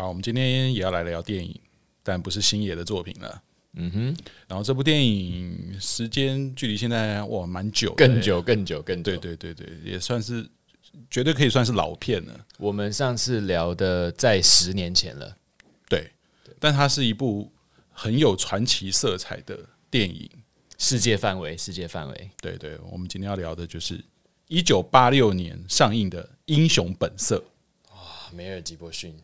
好，我们今天也要来聊电影，但不是星爷的作品了。嗯哼，然后这部电影时间距离现在哇蛮久，更久更久更久，对对对对，也算是绝对可以算是老片了。我们上次聊的在十年前了，对，但它是一部很有传奇色彩的电影，世界范围，世界范围。对对，我们今天要聊的就是一九八六年上映的《英雄本色》。哇，梅尔吉伯逊。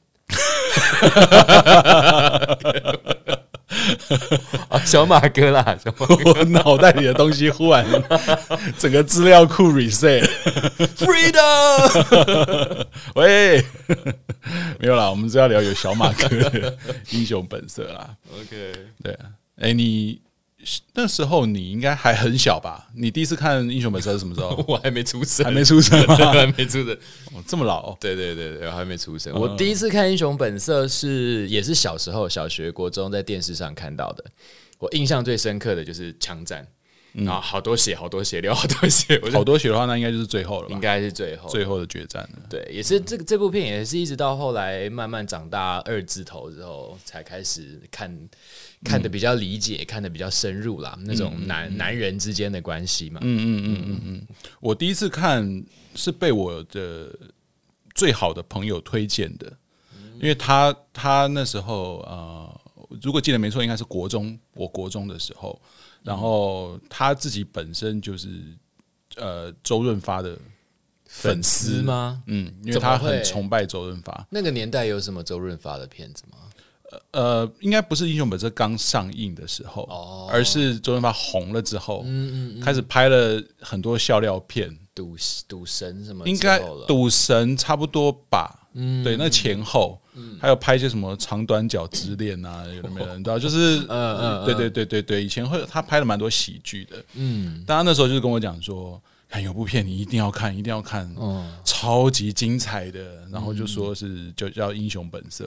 啊，小马哥啦！小马哥 我脑袋里的东西忽然 整个资料库 reset，freedom。喂，没有啦，我们是要聊有小马哥的英雄本色啦。OK，对啊，哎，你。那时候你应该还很小吧？你第一次看《英雄本色》是什么时候？我还没出生，还没出生吗？还没出生，哦，这么老？对对对对，还没出生。我第一次看《英雄本色》是也是小时候，小学、国中在电视上看到的。我印象最深刻的就是枪战，然后好多血，好多血流，好多血，好多血的话，那应该就是最后了，应该是最后最后的决战了。对，也是这个这部片也是一直到后来慢慢长大二字头之后才开始看。看的比较理解，嗯、看的比较深入啦，那种男、嗯、男人之间的关系嘛。嗯嗯嗯嗯嗯。我第一次看是被我的最好的朋友推荐的，因为他他那时候呃，如果记得没错，应该是国中，我国中的时候，然后他自己本身就是呃周润发的粉丝吗？嗯，因为他很崇拜周润发。那个年代有什么周润发的片子吗？呃，应该不是《英雄本色》刚上映的时候，哦、而是周润发红了之后，嗯嗯嗯、开始拍了很多笑料片，赌赌神什么，应该赌神差不多吧？嗯、对，那前后、嗯、还有拍一些什么长短脚之恋啊，有没有人知道？就是，嗯嗯，嗯对对对对对，以前会他拍了蛮多喜剧的，嗯，但他那时候就是跟我讲说。看有部片，你一定要看，一定要看，超级精彩的。然后就说是就叫《英雄本色》，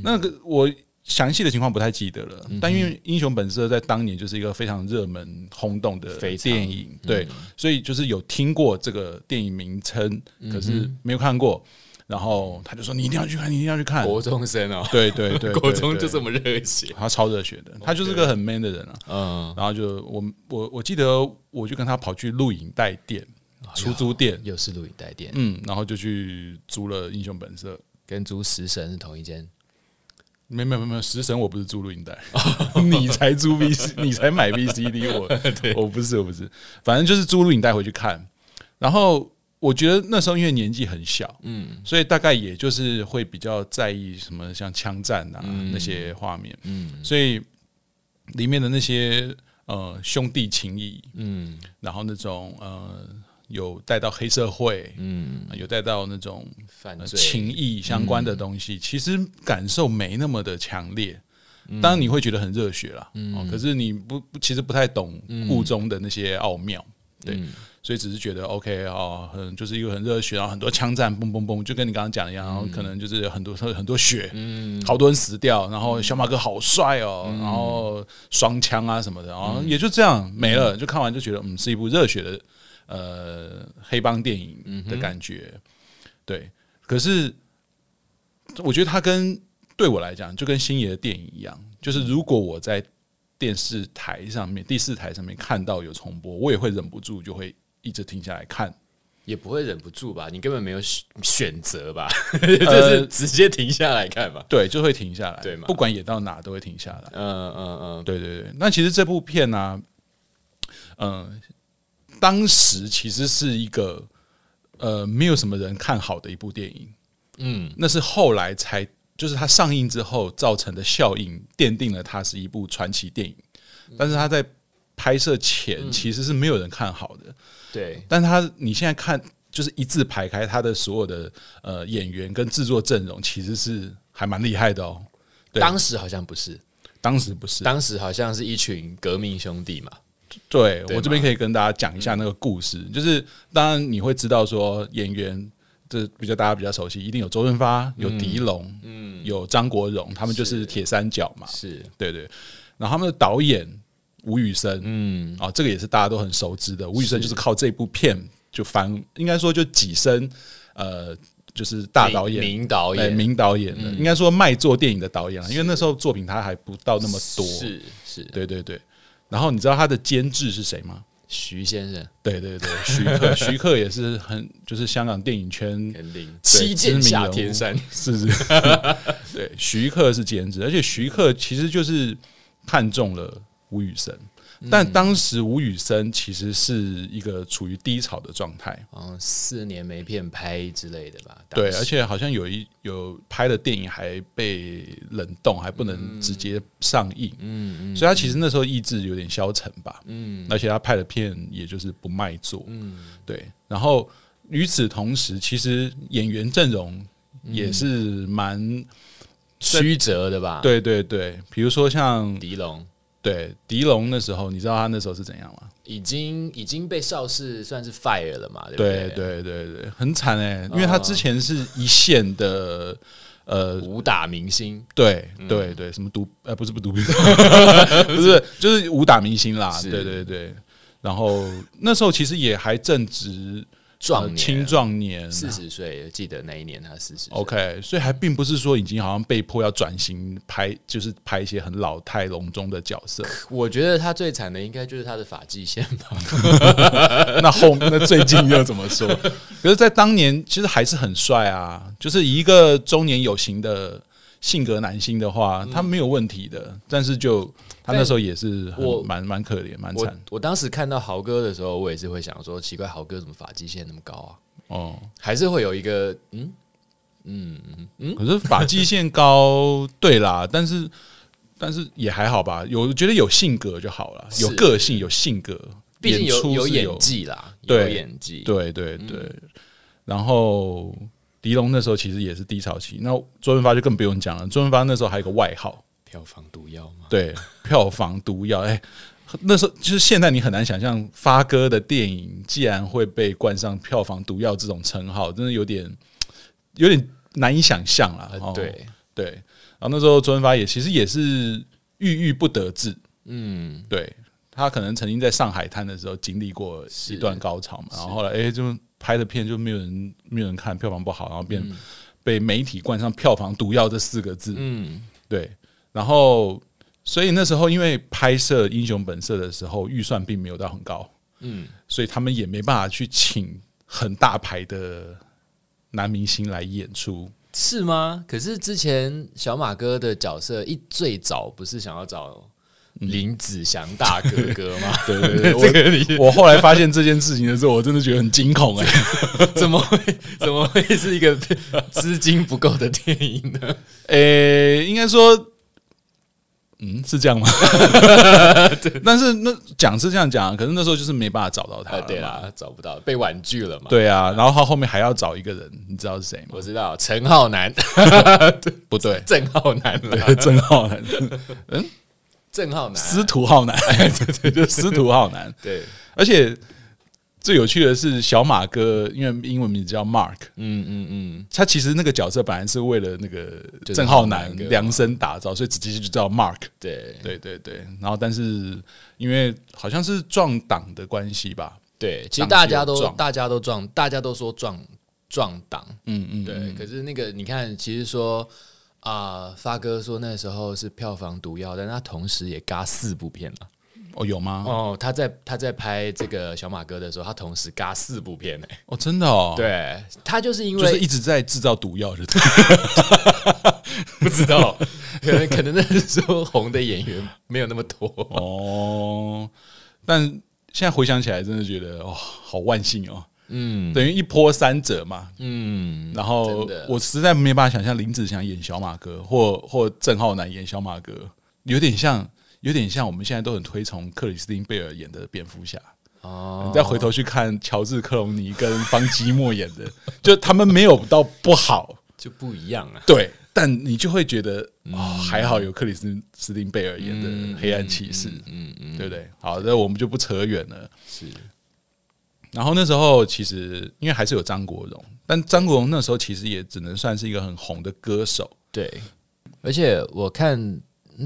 那个我详细的情况不太记得了。但因为《英雄本色》在当年就是一个非常热门轰动的电影，对，所以就是有听过这个电影名称，可是没有看过。然后他就说：“你一定要去看，你一定要去看。”国中生哦，对对 对，国中就这么热血，他超热血的，他就是个很 man 的人啊。嗯，然后就我我我记得，我就跟他跑去录影带店、出租店，又是录影带店，嗯，然后就去租了《英雄本色》，跟租《食神》是同一间。没没没没有，《食神》我不是租录影带，你才租 V C，你才买 VCD，我我不是我不是，反正就是租录影带回去看，然后。我觉得那时候因为年纪很小，嗯，所以大概也就是会比较在意什么像枪战啊、嗯、那些画面，嗯，所以里面的那些呃兄弟情谊，嗯，然后那种呃有带到黑社会，嗯，有带到那种情谊相关的东西，嗯、其实感受没那么的强烈。当然你会觉得很热血啦，嗯，可是你不其实不太懂故中的那些奥妙，对。嗯所以只是觉得 OK 哦，很就是一个很热血，然后很多枪战，嘣嘣嘣，就跟你刚刚讲的一样，然后可能就是很多很多血，嗯，好多人死掉，然后小马哥好帅哦，然后双枪啊什么的，然后也就这样没了，就看完就觉得嗯，是一部热血的呃黑帮电影的感觉，对。可是我觉得他跟对我来讲，就跟星爷的电影一样，就是如果我在电视台上面第四台上面看到有重播，我也会忍不住就会。一直停下来看，也不会忍不住吧？你根本没有选择吧？就是直接停下来看吧？对，就会停下来，对嘛？不管演到哪都会停下来。嗯嗯嗯，对对对。那其实这部片呢、啊，嗯，当时其实是一个呃，没有什么人看好的一部电影。嗯，那是后来才，就是它上映之后造成的效应，奠定了它是一部传奇电影。但是它在拍摄前其实是没有人看好的。对，但他你现在看，就是一字排开，他的所有的呃演员跟制作阵容，其实是还蛮厉害的哦。对当时好像不是，当时不是，当时好像是一群革命兄弟嘛。对？我这边可以跟大家讲一下那个故事，嗯、就是当然你会知道说演员，这比较大家比较熟悉，一定有周润发，有狄龙，嗯，有张国荣，他们就是铁三角嘛。是对对，然后他们的导演。吴宇森，嗯，啊，这个也是大家都很熟知的。吴宇森就是靠这部片就翻，应该说就跻身呃就是大导演、名导演、名导演的，应该说卖座电影的导演了。因为那时候作品他还不到那么多，是是，对对对。然后你知道他的监制是谁吗？徐先生，对对对，徐克，徐克也是很就是香港电影圈七剑下天山，是是，对，徐克是监制，而且徐克其实就是看中了吴宇森。但当时吴宇森其实是一个处于低潮的状态，嗯，四年没片拍之类的吧。对，而且好像有一有拍的电影还被冷冻，还不能直接上映。嗯嗯，所以他其实那时候意志有点消沉吧。嗯，而且他拍的片也就是不卖座。嗯，对。然后与此同时，其实演员阵容也是蛮曲折的吧？对对对，比如说像狄龙。对，狄龙那时候，你知道他那时候是怎样吗？已经已经被邵氏算是 fire 了嘛？对不对？对对对对，很惨哎、欸，因为他之前是一线的呃武打明星，对对对，什么毒呃不是不毒，不是就是武打明星啦，对对对。然后那时候其实也还正值。壮年青壮年，四十岁，记得那一年他四十。OK，所以还并不是说已经好像被迫要转型拍，就是拍一些很老态龙钟的角色。我觉得他最惨的应该就是他的发际线吧。那后那最近又怎么说？可是，在当年其实还是很帅啊，就是一个中年有型的性格男星的话，他没有问题的。但是就。他那时候也是我蛮蛮可怜蛮惨。我当时看到豪哥的时候，我也是会想说，奇怪，豪哥怎么发际线那么高啊？哦，还是会有一个嗯嗯嗯。可是发际线高，对啦，但是但是也还好吧。有觉得有性格就好了，有个性有性格，毕竟有有演技啦，有演技。对对对。然后狄龙那时候其实也是低潮期，那周润发就更不用讲了。周润发那时候还有个外号。票房毒药嘛？对，票房毒药。哎、欸，那时候就是现在，你很难想象发哥的电影既然会被冠上票房毒药这种称号，真的有点有点难以想象了。呃、对对，然后那时候周润发也其实也是郁郁不得志。嗯，对，他可能曾经在上海滩的时候经历过一段高潮嘛，然后后来哎、欸，就拍的片就没有人没有人看，票房不好，然后变、嗯、被媒体冠上票房毒药这四个字。嗯，对。然后，所以那时候因为拍摄《英雄本色》的时候预算并没有到很高，嗯，所以他们也没办法去请很大牌的男明星来演出，是吗？可是之前小马哥的角色一最早不是想要找林子祥大哥哥吗？对 对对，我我后来发现这件事情的时候，我真的觉得很惊恐哎，怎么会怎么会是一个资金不够的电影呢？诶，应该说。嗯，是这样吗？但是那讲是这样讲，可是那时候就是没办法找到他，对啊，找不到，被婉拒了嘛。对啊，然后他后面还要找一个人，你知道是谁吗？我知道，陈浩南，不对，郑浩南，对，郑浩南，嗯，郑浩南，司徒浩南，对对就，司徒浩南，对，而且。最有趣的是小马哥，因为英文名字叫 Mark，嗯嗯嗯，他其实那个角色本来是为了那个郑浩南量身打造，所以直接就叫 Mark。对。对对对，然后但是因为好像是撞档的关系吧，对，其实大家都大家都撞，大家都说撞撞档，嗯嗯，对。可是那个你看，其实说啊，发哥说那时候是票房毒药，但他同时也嘎四部片了。哦，有吗？哦，他在他在拍这个小马哥的时候，他同时嘎四部片呢。哦，真的哦。对，他就是因为就是一直在制造毒药，就 不知道，可能可能那时候红的演员没有那么多哦。但现在回想起来，真的觉得哦，好万幸哦。嗯，等于一波三折嘛。嗯，然后我实在没办法想象林子祥演小马哥，或或郑浩南演小马哥，有点像。有点像我们现在都很推崇克里斯汀贝尔演的蝙蝠侠哦，你再回头去看乔治克隆尼跟方基莫演的，就他们没有到不好，就不一样啊。对，但你就会觉得哦，还好有克里斯斯汀贝尔演的黑暗骑士，嗯嗯，对不对？好，那我们就不扯远了。是，然后那时候其实因为还是有张国荣，但张国荣那时候其实也只能算是一个很红的歌手。对，而且我看。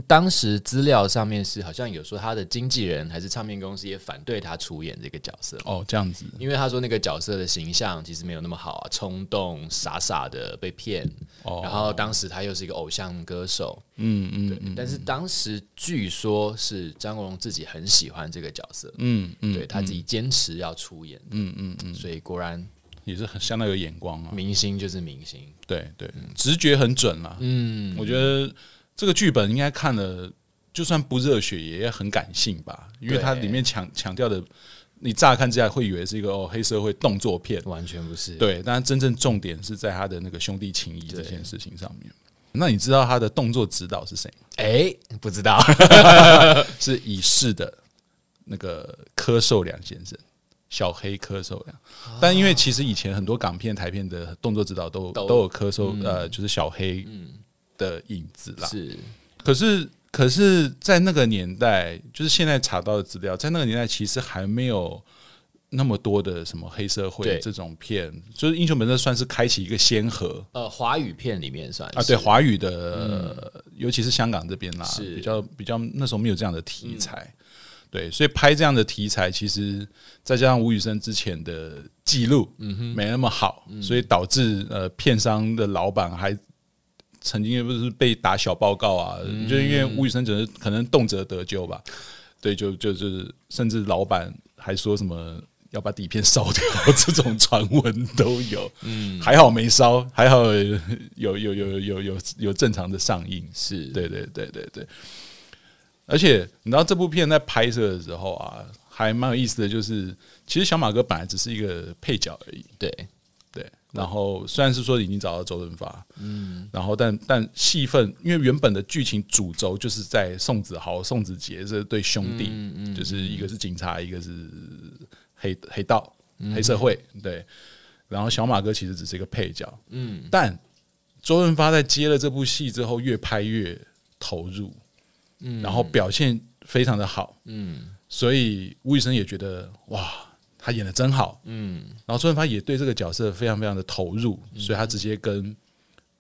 当时资料上面是好像有说他的经纪人还是唱片公司也反对他出演这个角色。哦，这样子，因为他说那个角色的形象其实没有那么好啊，冲动、傻傻的被骗，哦，然后当时他又是一个偶像歌手，嗯嗯，对，但是当时据说是张国荣自己很喜欢这个角色，嗯嗯，对他自己坚持要出演，嗯嗯嗯，所以果然也是很相当有眼光啊，明星就是明星，对对，直觉很准啊，嗯，我觉得。这个剧本应该看了，就算不热血也很感性吧，因为它里面强强调的，你乍看之下会以为是一个哦黑社会动作片，完全不是。对，但是真正重点是在他的那个兄弟情谊这件事情上面。那你知道他的动作指导是谁吗？哎，不知道，是已逝的那个柯受良先生，小黑柯受良。但因为其实以前很多港片、台片的动作指导都都有柯受，呃，就是小黑，嗯。的影子啦，是，可是，可是在那个年代，就是现在查到的资料，在那个年代其实还没有那么多的什么黑社会这种片，就是《英雄本色》算是开启一个先河。呃，华语片里面算啊，对，华语的，嗯、尤其是香港这边啦，是。比较比较那时候没有这样的题材，嗯、对，所以拍这样的题材，其实再加上吴宇森之前的记录，嗯哼，没那么好，嗯、所以导致呃片商的老板还。曾经也不是被打小报告啊，嗯、就因为吴宇森只是可能动辄得咎吧，对，就就就是甚至老板还说什么要把底片烧掉，这种传闻都有。嗯，还好没烧，还好有有有有有有有正常的上映，是对对对对对。而且你知道这部片在拍摄的时候啊，还蛮有意思的就是，其实小马哥本来只是一个配角而已，对。然后虽然是说已经找到周润发，嗯，然后但但戏份，因为原本的剧情主轴就是在宋子豪、宋子杰这对兄弟，嗯嗯，就是一个是警察，一个是黑黑道、黑社会，对。然后小马哥其实只是一个配角，嗯，但周润发在接了这部戏之后，越拍越投入，嗯，然后表现非常的好，嗯，所以吴宇森也觉得哇。他演的真好，嗯，然后周润发也对这个角色非常非常的投入，嗯、所以他直接跟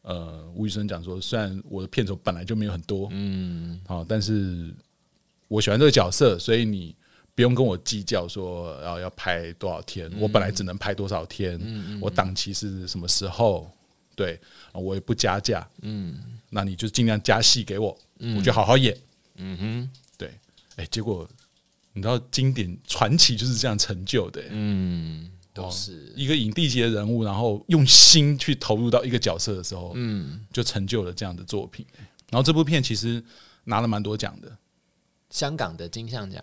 呃吴宇森讲说，虽然我的片酬本来就没有很多，嗯，好，但是我喜欢这个角色，所以你不用跟我计较说要要拍多少天，嗯、我本来只能拍多少天，我档期是什么时候，对，我也不加价，嗯，那你就尽量加戏给我，嗯、我就好好演，嗯哼，对，哎，结果。你知道经典传奇就是这样成就的，嗯，都是。一个影帝级的人物，然后用心去投入到一个角色的时候，嗯，就成就了这样的作品。然后这部片其实拿了蛮多奖的，香港的金像奖、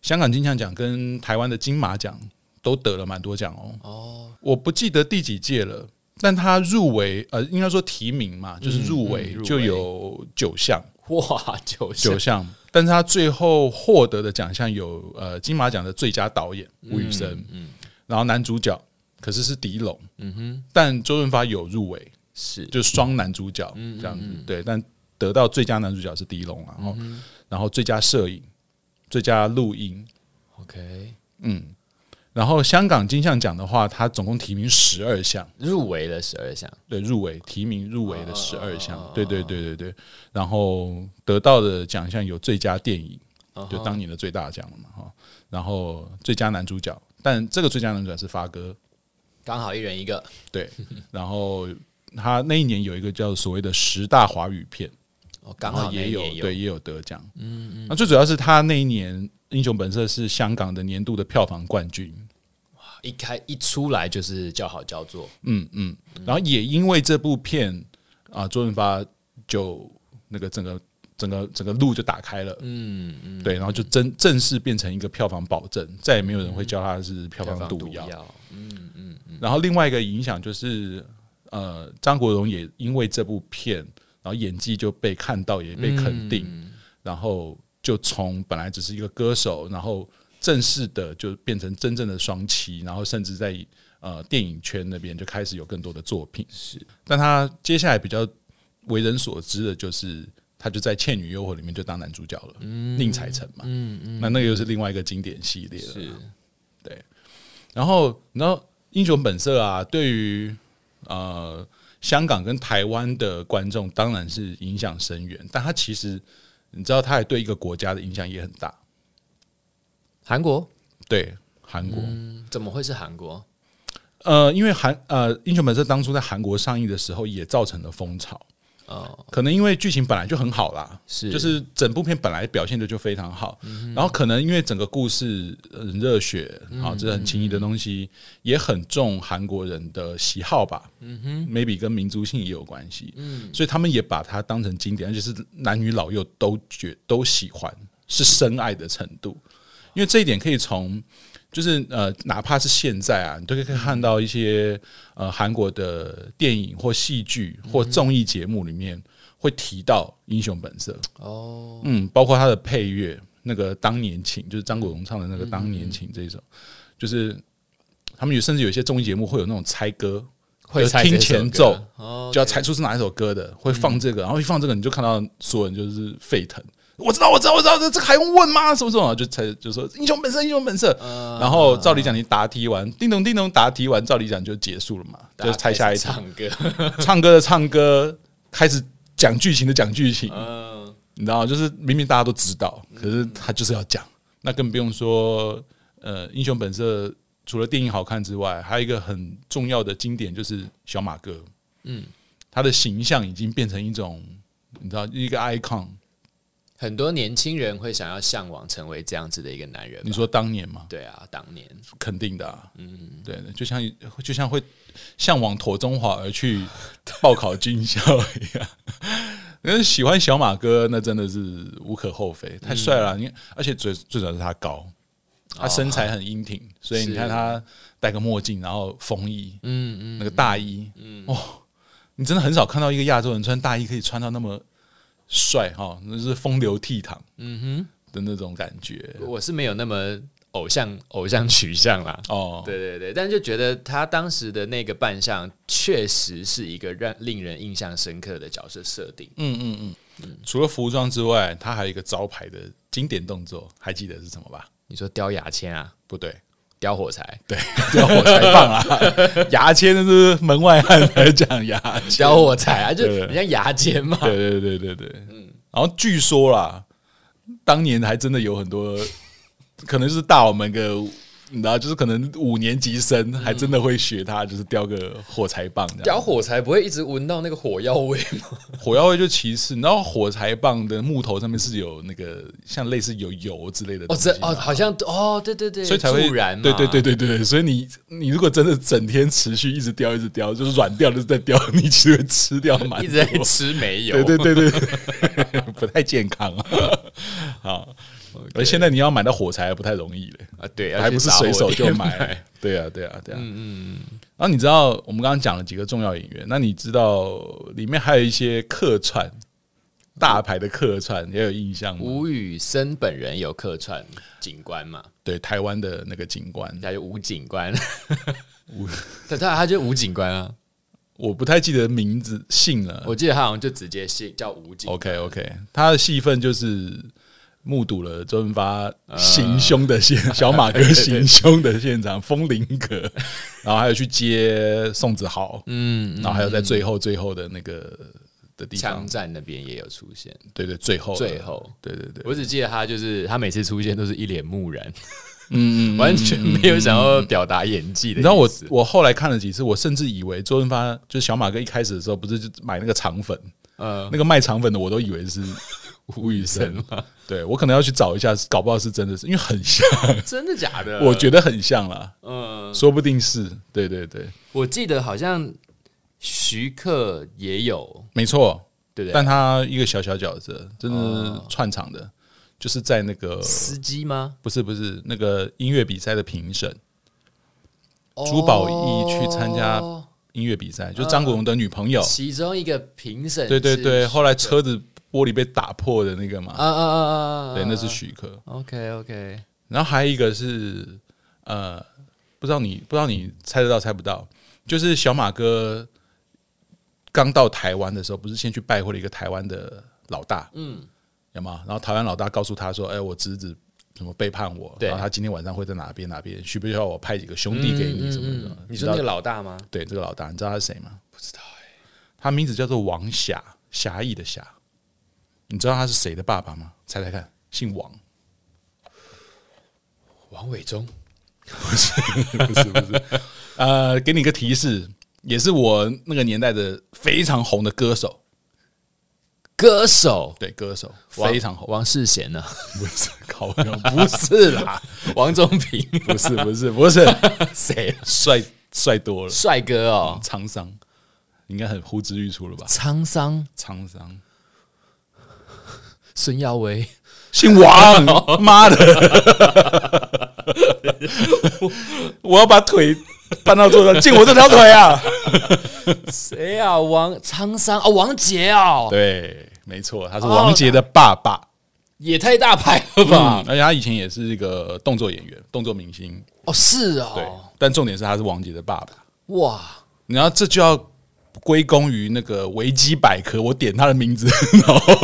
香港金像奖跟台湾的金马奖都得了蛮多奖哦。哦，我不记得第几届了，但他入围，呃，应该说提名嘛，就是入围就有九项。哇，九九项，但是他最后获得的奖项有呃金马奖的最佳导演吴宇森，然后男主角可是是狄龙，嗯哼，但周润发有入围，是。就双男主角这样子，对，但得到最佳男主角是狄龙，然后、嗯、然后最佳摄影、最佳录音，OK，嗯。然后香港金像奖的话，它总共提名十二项，入围了十二项，对，入围提名入围了十二项，对对对对对。然后得到的奖项有最佳电影，就当年的最大奖了嘛哈。然后最佳男主角，但这个最佳男主角是发哥，刚好一人一个。对，然后他那一年有一个叫所谓的十大华语片，哦，刚好也有对也有得奖。嗯嗯。那最主要是他那一年《英雄本色》是香港的年度的票房冠军。一开一出来就是叫好叫座，嗯嗯，然后也因为这部片啊，周润发就那个整个整个整个路就打开了，嗯嗯，对，然后就正正式变成一个票房保证，再也没有人会叫他是票房毒药，嗯嗯嗯。然后另外一个影响就是，呃，张国荣也因为这部片，然后演技就被看到，也被肯定，然后就从本来只是一个歌手，然后。正式的就变成真正的双栖，然后甚至在呃电影圈那边就开始有更多的作品。是，但他接下来比较为人所知的就是，他就在《倩女幽魂》里面就当男主角了，嗯、宁采臣嘛。嗯嗯，那那个又是另外一个经典系列了。是，对。然后，然后《英雄本色》啊，对于呃香港跟台湾的观众当然是影响深远，但他其实。你知道他也对一个国家的影响也很大，韩国？对，韩国。嗯，怎么会是韩国？呃，因为韩呃《英雄本色》当初在韩国上映的时候，也造成了风潮。哦，可能因为剧情本来就很好啦，是。就是整部片本来表现的就非常好，然后可能因为整个故事很热血啊，这是很轻易的东西，也很重韩国人的喜好吧，嗯哼，maybe 跟民族性也有关系，嗯，所以他们也把它当成经典，而且是男女老幼都觉都喜欢，是深爱的程度，因为这一点可以从。就是呃，哪怕是现在啊，你都可以看到一些呃韩国的电影或戏剧或综艺节目里面会提到《英雄本色》哦，嗯，包括他的配乐，那个《当年情》，就是张国荣唱的那个《当年情》这一首，就是他们有甚至有一些综艺节目会有那种猜歌，会听前奏就要猜出是哪一首歌的，会放这个，然后一放这个，你就看到所有人就是沸腾。我知道，我知道，我知道，这这还用问吗？什么什么？就才就说英雄本色，英雄本色。然后照理讲，你答题完，叮咚叮咚，答题完，照理讲就结束了嘛，就猜下一场。唱歌，唱歌的唱歌，开始讲剧情的讲剧情。你知道，就是明明大家都知道，可是他就是要讲。那更不用说，呃，英雄本色除了电影好看之外，还有一个很重要的经典就是小马哥。嗯，他的形象已经变成一种，你知道，一个 icon。很多年轻人会想要向往成为这样子的一个男人。你说当年吗？对啊，当年肯定的、啊。嗯，对，就像就像会向往妥中华而去报考军校一样。因为喜欢小马哥，那真的是无可厚非，太帅了。你、嗯、而且最最主要是他高，他身材很英挺，哦、所以你看他戴个墨镜，然后风衣，嗯嗯，那个大衣，嗯哦，你真的很少看到一个亚洲人穿大衣可以穿到那么。帅哈，那是风流倜傥，嗯哼的那种感觉。我是没有那么偶像偶像取向啦。哦，对对对，但就觉得他当时的那个扮相，确实是一个让令人印象深刻的角色设定。嗯嗯嗯嗯。除了服装之外，他还有一个招牌的经典动作，还记得是什么吧？你说叼牙签啊？不对。叼火柴，对，小火柴棒啊！牙签是门外汉来讲牙，小火柴啊，就很像牙签嘛。对对对对对，嗯。然后据说啦，当年还真的有很多，可能是大我们个。你知道，就是可能五年级生还真的会学他，就是叼个火柴棒。叼火柴不会一直闻到那个火药味吗？火药味就其次，然后火柴棒的木头上面是有那个像类似有油之类的。哦，这哦，好像哦，对对对，所以才会燃。对对对对对，所以你你如果真的整天持续一直叼一直叼，就是软掉就是在叼，你其实会吃掉蛮多。一直在吃煤油。对对对对，不太健康啊。好。而.现在你要买到火柴还不太容易了啊，对，还不是随手就买，对啊，对啊，对啊，嗯嗯。然后你知道我们刚刚讲了几个重要演员，那你知道里面还有一些客串大牌的客串也有印象吗？吴宇森本人有客串警官嘛？对，台湾的那个警官，他就吴警官，吴他他他就吴警官啊，我不太记得名字姓了，我记得他好像就直接姓叫吴警。OK OK，他的戏份就是。目睹了周润发行凶的现 小马哥行凶的现场，风林阁，然后还有去接宋子豪，嗯，然后还有在最后最后的那个的地方，枪战那边也有出现，对对，最后最后，对对对，我只记得他就是他每次出现都是一脸木然，嗯，完全没有想要表达演技的。然后我我后来看了几次，我甚至以为周润发就是小马哥一开始的时候不是就买那个肠粉，呃，那个卖肠粉的我都以为是。吴宇森吗？对，我可能要去找一下，搞不好是真的是，因为很像，真的假的？我觉得很像啦，嗯，说不定是，对对对。我记得好像徐克也有，没错，对对。但他一个小小角色，真的是串场的，就是在那个司机吗？不是不是，那个音乐比赛的评审，朱宝意去参加音乐比赛，就张国荣的女朋友，其中一个评审，对对对，后来车子。玻璃被打破的那个嘛，啊啊啊啊！对，那是许可。OK OK。然后还有一个是，呃，不知道你不知道你猜得到猜不到，就是小马哥刚到台湾的时候，不是先去拜会了一个台湾的老大，嗯，有吗？然后台湾老大告诉他说：“哎，我侄子怎么背叛我？然后他今天晚上会在哪边哪边？需不需要我派几个兄弟给你？什么什么？你说那个老大吗？对，这个老大，你知道他是谁吗？不知道哎。他名字叫做王霞，侠义的侠。你知道他是谁的爸爸吗？猜猜看，姓王，王伟忠？不是，不是，不是。呃，给你个提示，也是我那个年代的非常红的歌手。歌手对，歌手非常红。王世贤呢？不是，考 不是啦。王中平？不是，不是，不是。谁？帅帅多了，帅哥哦。沧桑，应该很呼之欲出了吧？沧桑，沧桑。孙耀威，姓王，妈的！我要把腿搬到桌上，进我这条腿啊！谁啊？王沧桑哦，王杰哦，对，没错，他是王杰的爸爸，也太大牌了吧！而且他以前也是一个动作演员、动作明星哦，是哦，对，但重点是他是王杰的爸爸，哇！然后这就要。归功于那个维基百科，我点他的名字，然后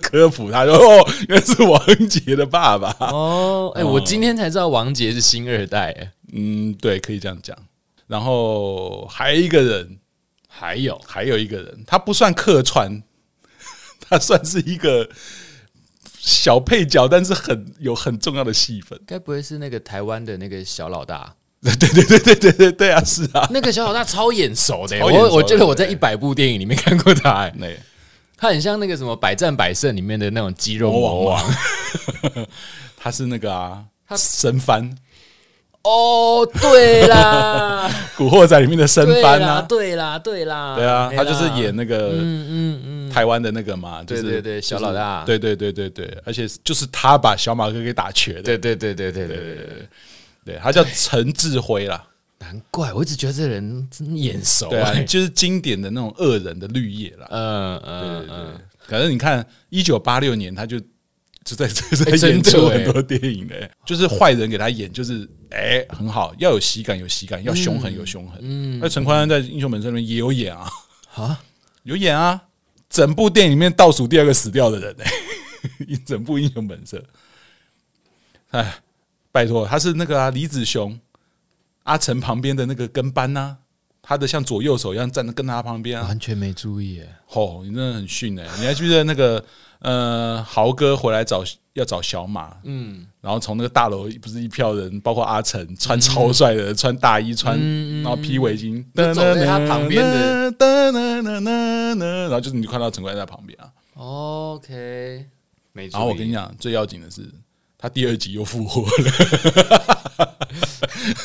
科普，他说：“哦，原来是王杰的爸爸。”哦，哎，我今天才知道王杰是星二代。哎，嗯，对，可以这样讲。然后还有一个人，还有还有一个人，他不算客串，他算是一个小配角，但是很有很重要的戏份。该不会是那个台湾的那个小老大？对对对对对对对啊！是啊，那个小老大超眼熟的，我我觉得我在一百部电影里面看过他，哎，他很像那个什么《百战百胜》里面的那种肌肉魔王，他是那个啊，他申番哦，对啦，《古惑仔》里面的申番啊，对啦，对啦，对啊，他就是演那个嗯嗯嗯台湾的那个嘛，对对对，小老大，对对对对对，而且就是他把小马哥给打瘸的，对对对对对对对对。他叫陈志辉啦，难怪我一直觉得这人真眼熟，对啊，就是经典的那种恶人的绿叶啦，嗯嗯嗯，可是你看一九八六年他就 就在就在演出很多电影的，就是坏人给他演，就是哎很好，要有喜感有喜感，要凶狠有凶狠，嗯，那陈宽安在英雄本色里面也有演啊，啊有演啊，整部电影里面倒数第二个死掉的人哎，一 整部英雄本色，哎。拜托，他是那个啊，李子雄，阿成旁边的那个跟班呐、啊，他的像左右手一样站在跟他旁边啊，完全没注意哎，哦，你真的很逊哎，你还记得那个呃豪哥回来找要找小马，嗯，然后从那个大楼不是一票人，包括阿成穿超帅的，穿大衣穿，然后披围巾，走在他旁边的，然后就是你就看到陈冠在旁边啊，OK，没错，然后我跟你讲，最要紧的是。他第二集又复活了，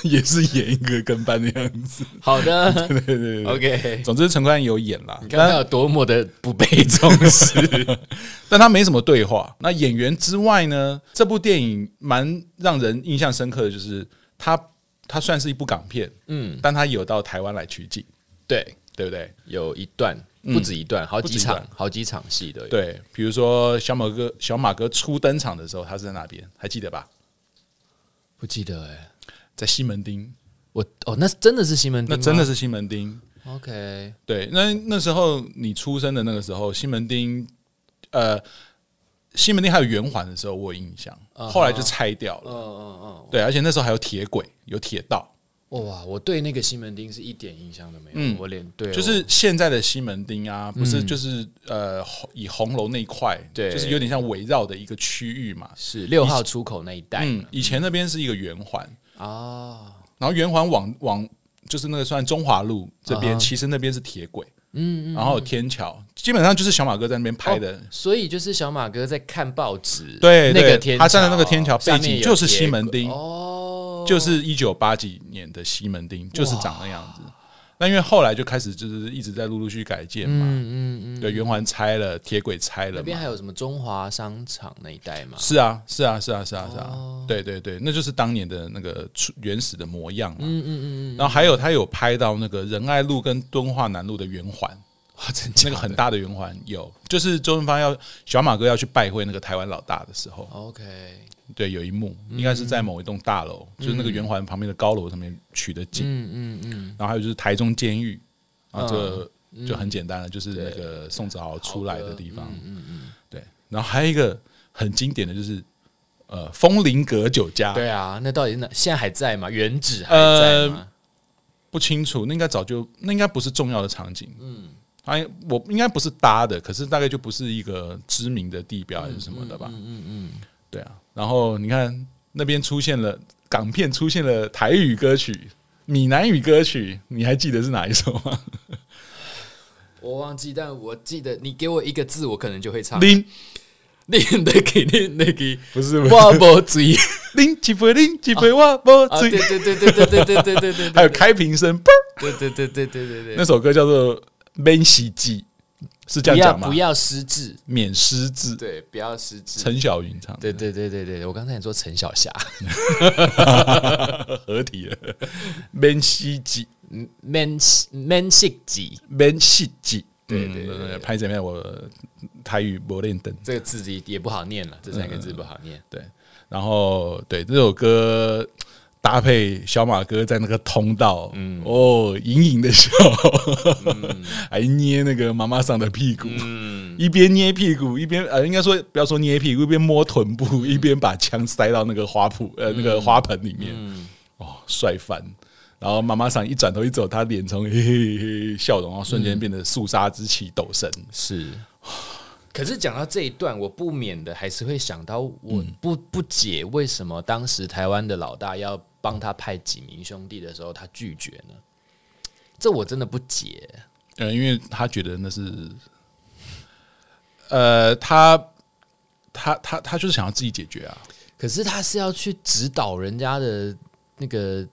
也是演一个跟班的样子。好的，对对对，OK。总之，陈冠有演啦，你看他有多么的不被重视，但他没什么对话。那演员之外呢？这部电影蛮让人印象深刻的就是，他他算是一部港片，嗯，但他有到台湾来取景，对对不对？有一段。不止一段，好几场，好几场戏的。对，比如说小马哥，小马哥初登场的时候，他是在哪边？还记得吧？不记得哎、欸，在西门町。我哦，那真的是西门町，那真的是西门町。OK，对，那那时候你出生的那个时候，西门町，呃，西门町还有圆环的时候，我有印象。后来就拆掉了。嗯嗯嗯。对，而且那时候还有铁轨，有铁道。哇，我对那个西门町是一点印象都没有。嗯，我连对，就是现在的西门町啊，不是就是呃，以红楼那一块，对，就是有点像围绕的一个区域嘛。是六号出口那一带。嗯，以前那边是一个圆环啊，然后圆环往往就是那个算中华路这边，其实那边是铁轨。嗯，然后天桥，基本上就是小马哥在那边拍的。所以就是小马哥在看报纸，对，那个天，他站在那个天桥背景就是西门町哦。就是一九八几年的西门町，就是长那样子。那因为后来就开始就是一直在陆陆续续改建嘛，嗯嗯嗯，对，圆环拆了，铁轨拆了，那边还有什么中华商场那一带嘛？是啊，是啊，是啊，是啊，是啊，对对对，那就是当年的那个原始的模样嘛。嗯嗯嗯嗯。然后还有他有拍到那个仁爱路跟敦化南路的圆环，哇，真那个很大的圆环有，就是周润发要小马哥要去拜会那个台湾老大的时候。OK。对，有一幕应该是在某一栋大楼，嗯、就是那个圆环旁边的高楼上面取的景。嗯嗯嗯。然后还有就是台中监狱，啊，这个就很简单了，就是那个宋子豪出来的地方。嗯嗯嗯。对，然后还有一个很经典的就是，呃，风林阁酒家。对啊，那到底那？现在还在吗？原址还在吗？呃，不清楚，那应该早就，那应该不是重要的场景。嗯。哎我应该不是搭的，可是大概就不是一个知名的地标还是什么的吧？嗯嗯嗯，对啊。然后你看那边出现了港片，出现了台语歌曲、闽南语歌曲，你还记得是哪一首吗？我忘记，但我记得你给我一个字，我可能就会唱。林 林那个林那个不是我无醉，林一杯林一杯我无醉。对对对对对对对对对对，还有开瓶声，对对对对对对对，那首歌叫做《免失智》，是这样讲吗？不要失智，免失智。对，不要失智。陈小云唱。对对对对对，我刚才也说陈小霞，合体了。免失智。免免失智，免失智，对对对，拍怎么样？我台语不练等，这个字也也不好念了，这三个字不好念。对，然后对这首歌搭配小马哥在那个通道，嗯。哦，隐隐的笑，还捏那个妈妈桑的屁股，嗯。一边捏屁股一边呃，应该说不要说捏屁股，一边摸臀部，一边把枪塞到那个花圃呃那个花盆里面，哦，帅翻。然后妈妈桑一转头一走，他脸从嘿嘿嘿笑容，然后瞬间变得肃杀之气陡升。是，可是讲到这一段，我不免的还是会想到，我不不解为什么当时台湾的老大要帮他派几名兄弟的时候，他拒绝呢？这我真的不解。呃，因为他觉得那是，呃，他他他他就是想要自己解决啊。可是他是要去指导人家的那个。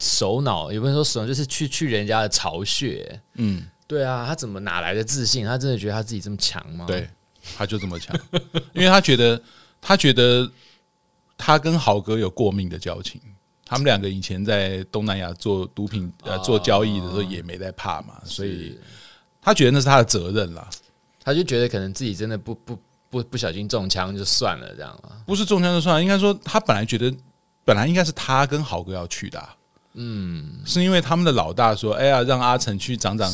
首脑也不能说首脑，就是去去人家的巢穴。嗯，对啊，他怎么哪来的自信？他真的觉得他自己这么强吗？对，他就这么强，因为他觉得他觉得他跟豪哥有过命的交情，他们两个以前在东南亚做毒品呃做交易的时候也没在怕嘛，所以他觉得那是他的责任啦。他就觉得可能自己真的不不不不小心中枪就算了这样了，不是中枪就算了，应该说他本来觉得本来应该是他跟豪哥要去的啊。嗯，是因为他们的老大说：“哎呀，让阿成去长长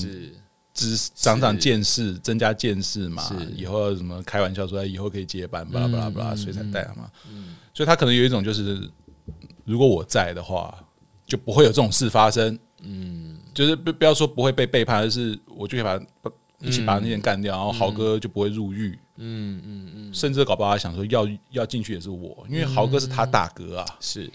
知长长见识，增加见识嘛。以后什么开玩笑说，以后可以接班，巴拉巴拉巴拉，所以才带他嘛。所以他可能有一种就是，如果我在的话，就不会有这种事发生。嗯，就是不不要说不会被背叛，而是我就可以把一起把那些人干掉，然后豪哥就不会入狱。嗯嗯嗯，甚至搞不好他想说要要进去也是我，因为豪哥是他大哥啊。是，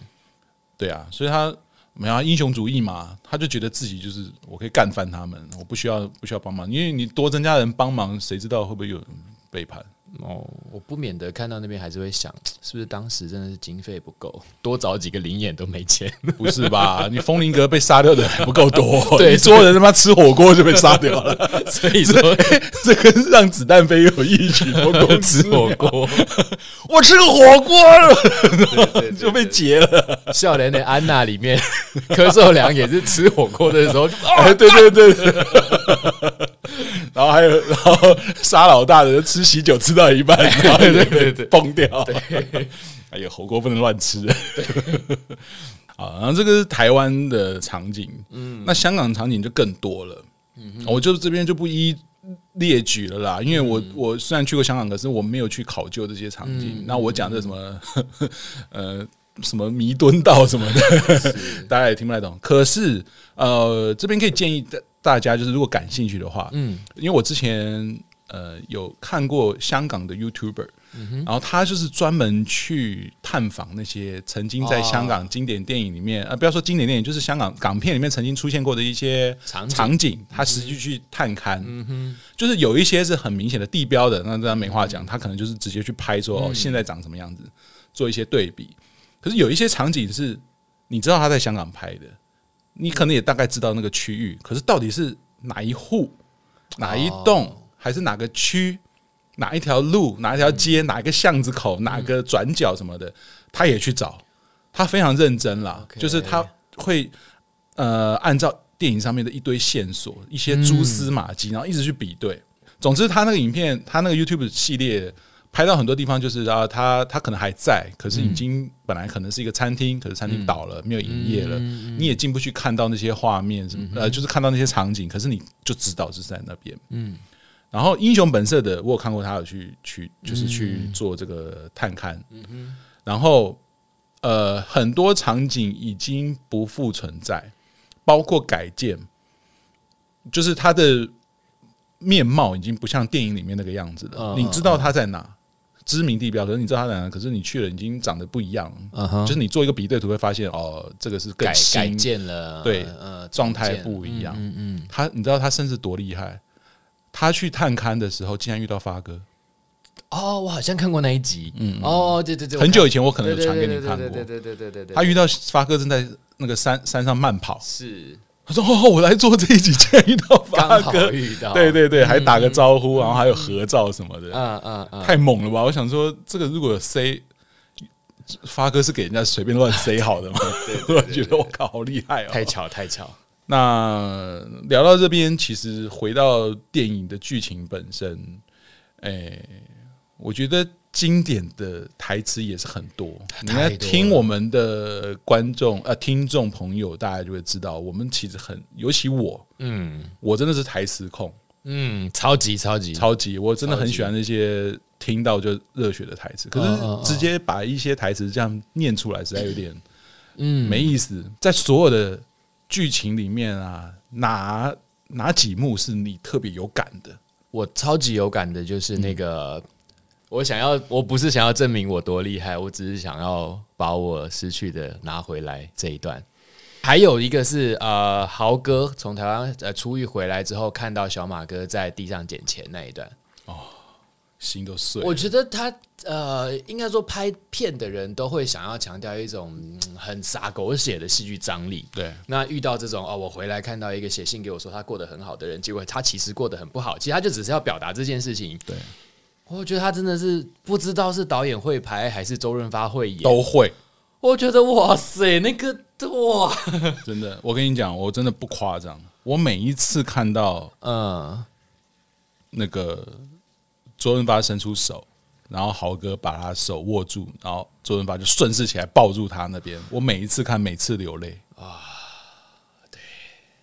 对啊，所以他。”没有、啊、英雄主义嘛，他就觉得自己就是我可以干翻他们，我不需要不需要帮忙，因为你多增加人帮忙，谁知道会不会有人背叛？哦，我不免得看到那边还是会想，是不是当时真的是经费不够，多找几个灵眼都没钱？不是吧？你风铃阁被杀掉的人还不够多，对，所有人他妈吃火锅就被杀掉了，所以说这，这跟让子弹飞有异曲同工。吃火锅，我吃个火锅就被劫了。笑脸的安娜里面，柯受良也是吃火锅的时候，哎，对对对，对，然后还有然后杀老大的吃喜酒吃。到一半，对对对对，崩掉。哎呀，火锅不能乱吃。啊，然后这个是台湾的场景，嗯，那香港场景就更多了。嗯，我就这边就不一一列举了啦，因为我我虽然去过香港，可是我没有去考究这些场景。那我讲这什么，呃，什么弥敦道什么的，大家也听不太懂。可是，呃，这边可以建议大家，就是如果感兴趣的话，嗯，因为我之前。呃，有看过香港的 YouTuber，然后他就是专门去探访那些曾经在香港经典电影里面，呃，不要说经典电影，就是香港港片里面曾经出现过的一些场景，他实际去探勘，嗯哼。就是有一些是很明显的地标的，那这样没话讲，他可能就是直接去拍说哦，现在长什么样子，做一些对比。可是有一些场景是你知道他在香港拍的，你可能也大概知道那个区域，可是到底是哪一户，哪一栋？还是哪个区、哪一条路、哪一条街、哪一个巷子口、哪个转角什么的，他也去找，他非常认真啦。就是他会呃按照电影上面的一堆线索、一些蛛丝马迹，然后一直去比对。总之，他那个影片，他那个 YouTube 系列拍到很多地方，就是啊，他他可能还在，可是已经本来可能是一个餐厅，可是餐厅倒了，没有营业了，你也进不去看到那些画面什么呃，就是看到那些场景，可是你就知道是在那边，嗯。然后英雄本色的，我有看过他有去去，就是去做这个探勘。然后呃，很多场景已经不复存在，包括改建，就是他的面貌已经不像电影里面那个样子了。嗯、你知道他在哪？知名地标，可是你知道他在哪？可是你去了，已经长得不一样。就是你做一个比对图，会发现哦，这个是更新改建了，对，呃，状态不一样。嗯嗯，他，你知道他甚至多厉害？他去探勘的时候，竟然遇到发哥。哦，我好像看过那一集。嗯，哦，对对对，很久以前我可能有传给你看过。对对对对对对对。他遇到发哥正在那个山山上慢跑。是。他说：“哦，我来做这一集，竟然遇到发哥，遇到，对对对，还打个招呼，然后还有合照什么的，嗯嗯嗯，太猛了吧！我想说，这个如果 say 发哥是给人家随便乱 say 好的吗？我觉得我靠，好厉害哦！太巧太巧。那聊到这边，其实回到电影的剧情本身，哎，我觉得。”经典的台词也是很多，你来听我们的观众呃听众朋友，大家就会知道，我们其实很，尤其我，嗯，我真的是台词控，嗯，超级超级超级，我真的很喜欢那些听到就热血的台词。可是直接把一些台词这样念出来，实在有点，嗯，没意思。在所有的剧情里面啊，哪哪几幕是你特别有感的？我超级有感的就是那个。我想要，我不是想要证明我多厉害，我只是想要把我失去的拿回来这一段。还有一个是呃，豪哥从台湾呃出狱回来之后，看到小马哥在地上捡钱那一段，哦，心都碎了。我觉得他呃，应该说拍片的人都会想要强调一种很洒狗血的戏剧张力。对，那遇到这种哦，我回来看到一个写信给我说他过得很好的人，结果他其实过得很不好，其实他就只是要表达这件事情。对。我觉得他真的是不知道是导演会拍还是周润发会演，都会。我觉得哇塞，那个哇，真的，我跟你讲，我真的不夸张。我每一次看到，嗯，那个周润发伸出手，然后豪哥把他手握住，然后周润发就顺势起来抱住他那边。我每一次看，每次流泪啊。对，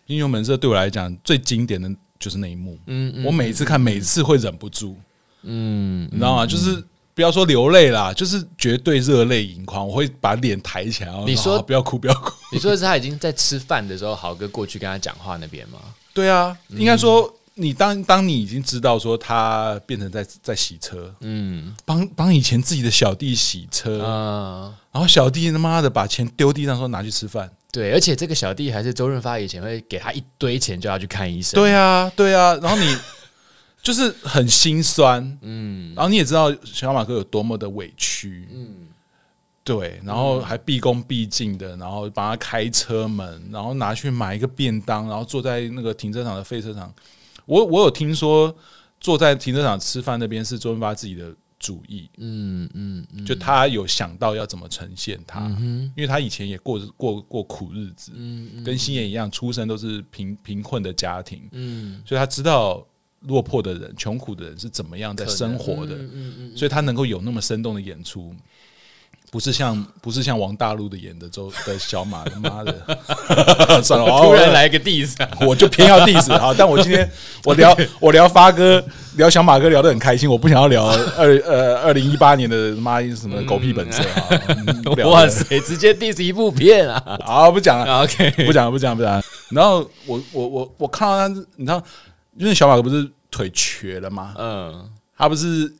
英雄本色对我来讲最经典的就是那一幕。嗯，嗯，我每一次看，每次会忍不住。嗯，你知道吗？就是不要说流泪啦，就是绝对热泪盈眶。我会把脸抬起来。你说不要哭，不要哭。你说的是他已经在吃饭的时候，豪哥过去跟他讲话那边吗？对啊，应该说你当当你已经知道说他变成在在洗车，嗯，帮帮以前自己的小弟洗车啊，然后小弟他妈的把钱丢地上说拿去吃饭。对，而且这个小弟还是周润发以前会给他一堆钱叫他去看医生。对啊，对啊，然后你。就是很心酸，嗯，然后你也知道小马哥有多么的委屈，嗯，对，然后还毕恭毕敬的，然后帮他开车门，然后拿去买一个便当，然后坐在那个停车场的废车场。我我有听说坐在停车场吃饭那边是周润发自己的主意，嗯嗯，就他有想到要怎么呈现他，因为他以前也过过过苦日子，嗯，跟星爷一样，出生都是贫贫困的家庭，嗯，所以他知道。落魄的人、穷苦的人是怎么样在生活的？嗯嗯嗯、所以他能够有那么生动的演出，不是像不是像王大陆的演的周的小马，他妈的，算了，突然来个 diss，我就偏要 diss 啊！但我今天 我聊我聊发哥，聊小马哥聊得很开心，我不想要聊二呃二零一八年的妈什么狗屁本色啊！嗯、哇塞，直接 diss 一部片啊！好，不讲了，OK，不讲了，不讲了，不讲了。然后我我我我看到他，你知道。因为小马哥不是腿瘸了吗？嗯，他不是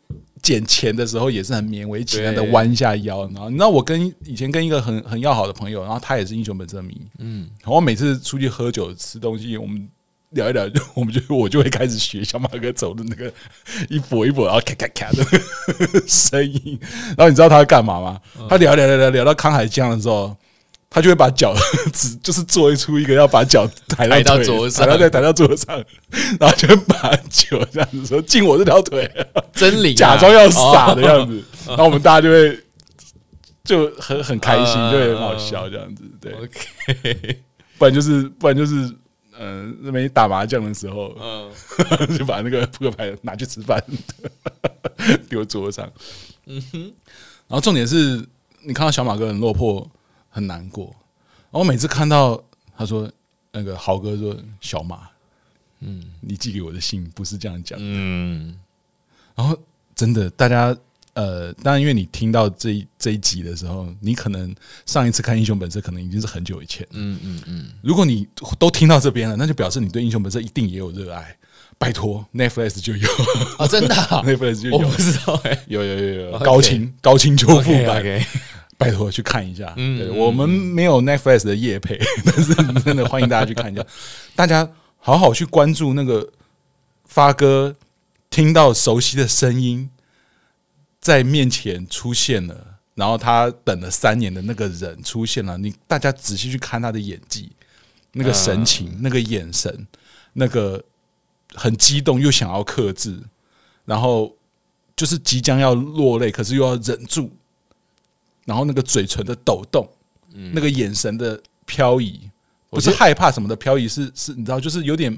捡钱的时候也是很勉为其难的弯下腰，然后你知道我跟以前跟一个很很要好的朋友，然后他也是英雄本色迷，嗯，然后我每次出去喝酒吃东西，我们聊一聊，我们就我就会开始学小马哥走的那个一跛一跛，然后咔咔咔的 声音，然后你知道他会干嘛吗？他聊聊聊聊聊到康海江的时候。他就会把脚 只就是做出一个要把脚 抬到，到桌上，然后再抬到桌上，然后就会把酒这样子说敬我这条腿，真 理假装要傻的样子，然后我们大家就会就很很开心，就会很好笑这样子，对，OK，不然就是不然就是嗯，那边打麻将的时候，嗯，就把那个扑克牌拿去吃饭，丢桌上，嗯哼，然后重点是你看到小马哥很落魄。很难过，我每次看到他说那个豪哥说小马，嗯，你寄给我的信不是这样讲的，嗯，然后真的大家呃，当然因为你听到这一这一集的时候，你可能上一次看英雄本色可能已经是很久以前，嗯嗯嗯，如果你都听到这边了，那就表示你对英雄本色一定也有热爱，拜托，Netflix 就有。哦，真的，Netflix 就有，我不知道哎，有有有有。高清高清修复版，拜托去看一下。嗯，我们没有 Netflix 的夜配，但是真的欢迎大家去看一下。大家好好去关注那个发哥，听到熟悉的声音在面前出现了，然后他等了三年的那个人出现了，你大家仔细去看他的演技，那个神情，那个眼神，那个。很激动又想要克制，然后就是即将要落泪，可是又要忍住，然后那个嘴唇的抖动，嗯、那个眼神的漂移，不是害怕什么的漂移，是是，你知道，就是有点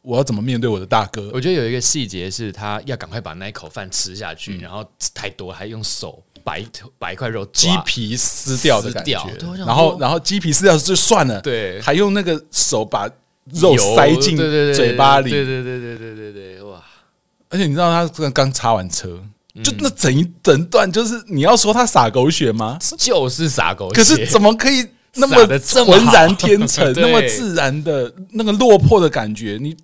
我要怎么面对我的大哥？我觉得有一个细节是他要赶快把那一口饭吃下去，嗯、然后太多还用手把一把一块肉鸡皮撕掉的感觉，掉然后然后鸡皮撕掉就算了，对，还用那个手把。肉塞进嘴巴里，对对对对对对对，哇！而且你知道他刚刚擦完车，就那整一整段，就是你要说他洒狗血吗？就是洒狗血。可是怎么可以那么浑然天成，那么自然的那个落魄的感觉？你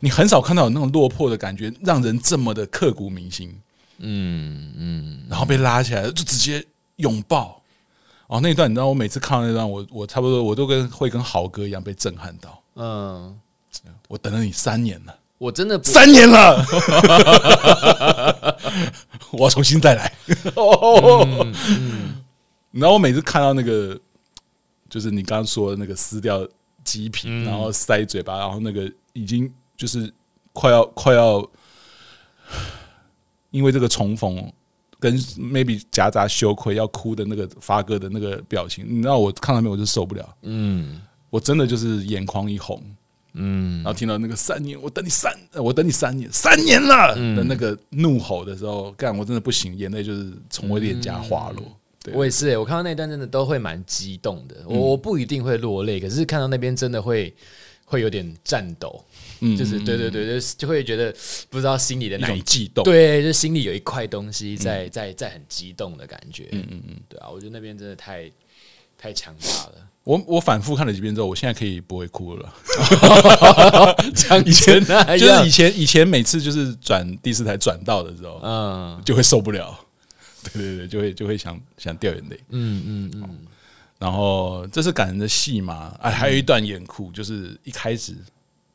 你很少看到有那种落魄的感觉，让人这么的刻骨铭心。嗯嗯，然后被拉起来就直接拥抱。哦，那一段你知道，我每次看到那段，我我差不多我都跟会跟豪哥一样被震撼到。嗯，我等了你三年了，我真的三年了，我要重新再来。嗯嗯、然后我每次看到那个，就是你刚刚说的那个撕掉鸡皮，嗯、然后塞嘴巴，然后那个已经就是快要快要，因为这个重逢跟 maybe 夹杂羞愧要哭的那个发哥的那个表情，你知道我看到没有，我就受不了。嗯。我真的就是眼眶一红，嗯，然后听到那个三年，我等你三，我等你三年，三年了的那个怒吼的时候，干我真的不行，眼泪就是从我脸颊滑落。对，我也是，我看到那段真的都会蛮激动的，我不一定会落泪，可是看到那边真的会会有点颤抖，嗯，就是对对对，就就会觉得不知道心里的那种悸动，对，就心里有一块东西在在在很激动的感觉，嗯嗯嗯，对啊，我觉得那边真的太太强大了。我我反复看了几遍之后，我现在可以不会哭了。以前就是以前以前每次就是转第四台转到的时候，嗯，就会受不了。对对对，就会就会想想掉眼泪。嗯嗯嗯。然后这是感人的戏嘛？哎，还有一段演哭，就是一开始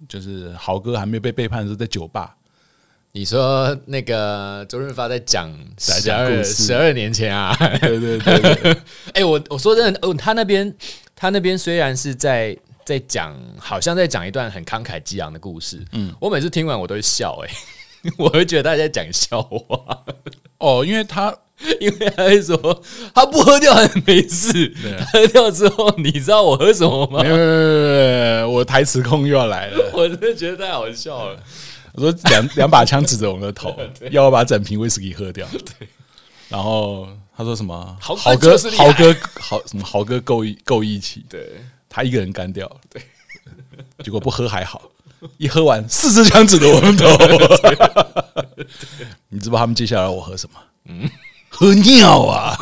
就是豪哥还没被背叛的时候，在酒吧。你说那个周润发在讲十二十二年前啊？对对对。哎，我我说真的，哦，他那边。他那边虽然是在在讲，好像在讲一段很慷慨激昂的故事。嗯，我每次听完我都会笑，欸，哎，我会觉得他在讲笑话。哦，因为他 因为他会说他不喝掉很没事，啊，喝掉之后你知道我喝什么吗？没有没有没有，我台词控又要来了。我真的觉得太好笑了。我说两两把枪指着我们的头，要我把整瓶威士忌喝掉。对，然后。他说什么？豪哥，豪哥，豪什么？豪哥够义够义气，对，他一个人干掉了，对，结果不喝还好，一喝完四支枪指着我们头，你知道他们接下来我喝什么？嗯，喝尿啊！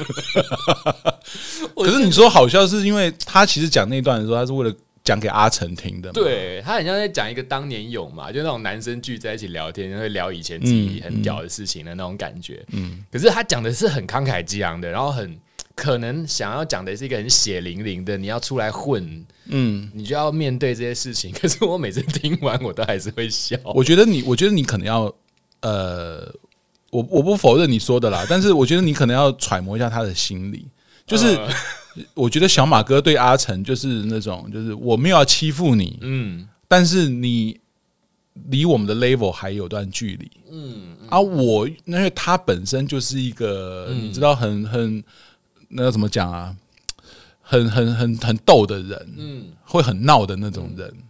可是你说好笑，是因为他其实讲那段的时候，他是为了。讲给阿成听的，对，他很像在讲一个当年勇嘛，就那种男生聚在一起聊天，会聊以前自己很屌的事情的那种感觉。嗯，可是他讲的是很慷慨激昂的，然后很可能想要讲的是一个很血淋淋的，你要出来混，嗯，你就要面对这些事情。可是我每次听完，我都还是会笑。我觉得你，我觉得你可能要，呃，我我不否认你说的啦，但是我觉得你可能要揣摩一下他的心理，就是。呃我觉得小马哥对阿成就是那种，就是我没有要欺负你，嗯，但是你离我们的 level 还有段距离，嗯，而、啊、我因为他本身就是一个，嗯、你知道很很那要怎么讲啊，很很很很逗的人，嗯，会很闹的那种人，嗯、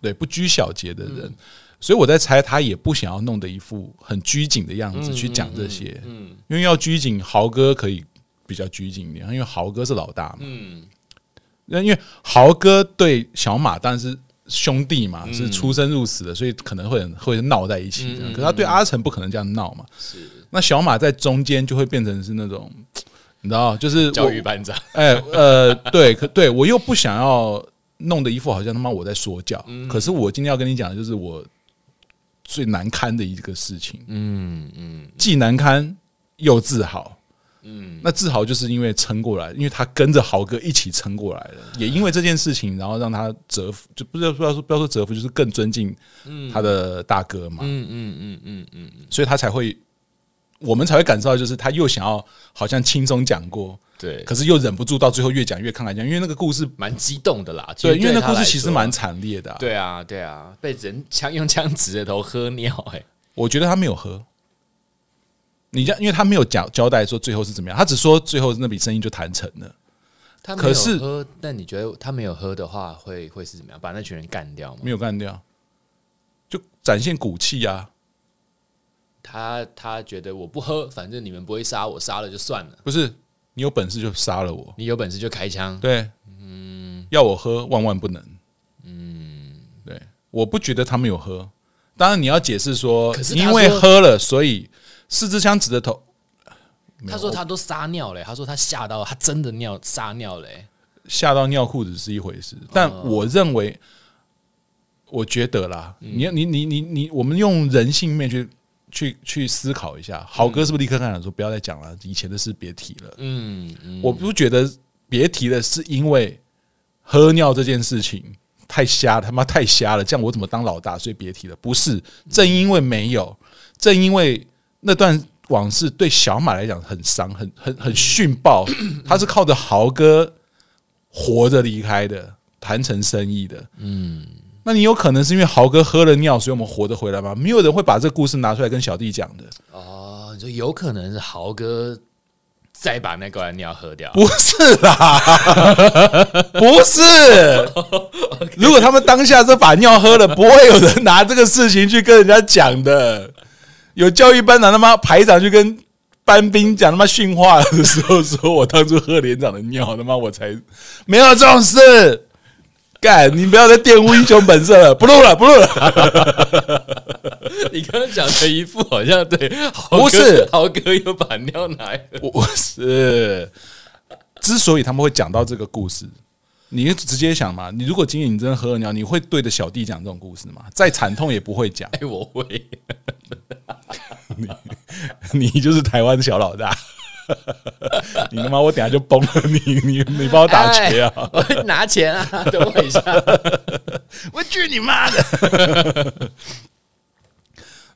对，不拘小节的人，嗯、所以我在猜他也不想要弄得一副很拘谨的样子去讲这些，嗯。因为要拘谨，豪哥可以。比较拘谨一点，因为豪哥是老大嘛。嗯，那因为豪哥对小马当然是兄弟嘛，嗯、是出生入死的，所以可能会会闹在一起。嗯、可是他对阿成不可能这样闹嘛。是。那小马在中间就会变成是那种，你知道，就是教育班长。哎，呃，对，可对我又不想要弄得一副好像他妈我在说教。嗯、可是我今天要跟你讲的就是我最难堪的一个事情。嗯嗯，既难堪又自豪。嗯，那自豪就是因为撑过来，因为他跟着豪哥一起撑过来了，也因为这件事情，然后让他折服，就不知道不要说不要说折服，就是更尊敬他的大哥嘛。嗯嗯嗯嗯嗯，所以他才会，我们才会感受到，就是他又想要好像轻松讲过，对，可是又忍不住到最后越讲越慷慨讲，因为那个故事蛮激动的啦。对，因为那故事其实蛮惨烈的。对啊，对啊，被人枪用枪指着头喝尿，哎，我觉得他没有喝。你因为他没有讲交代说最后是怎么样，他只说最后那笔生意就谈成了。他没有喝，但你觉得他没有喝的话会，会会是怎么样？把那群人干掉吗？没有干掉，就展现骨气啊！他他觉得我不喝，反正你们不会杀我，杀了就算了。不是，你有本事就杀了我，你有本事就开枪。对，嗯，要我喝万万不能。嗯，对，我不觉得他没有喝。当然你要解释说，可是因为喝了，所以。四支枪指着头，他说他都撒尿了，他说他吓到，他真的尿撒尿了，吓到尿裤子是一回事，但我认为，我觉得啦，你你你你你，我们用人性面去去去思考一下，豪哥是不是立刻跟他说不要再讲了，以前的事别提了？嗯，我不觉得别提了，是因为喝尿这件事情太瞎，他妈太瞎了，这样我怎么当老大？所以别提了，不是，正因为没有，正因为。那段往事对小马来讲很伤，很很很逊爆。他是靠着豪哥活着离开的，谈成生意的。嗯，那你有可能是因为豪哥喝了尿，所以我们活着回来吗？没有人会把这个故事拿出来跟小弟讲的。哦，你说有可能是豪哥再把那罐尿喝掉？不是啦，不是。如果他们当下这把尿喝了，不会有人拿这个事情去跟人家讲的。有教育班长他妈排长去跟班兵讲他妈训话的时候，说我当初喝连长的尿，他妈我才没有这种事。干，你不要再玷污英雄本色了，不录了，不录了。你刚刚讲的一副好像对，不是豪哥又把尿拿我，是。之所以他们会讲到这个故事。你直接想嘛？你如果今天你真的喝了尿，你会对着小弟讲这种故事吗？再惨痛也不会讲。哎，我会。你你就是台湾的小老大。你他妈，我等下就崩了你！你你帮我打劫啊！我拿钱啊！等我一下。我去你妈的！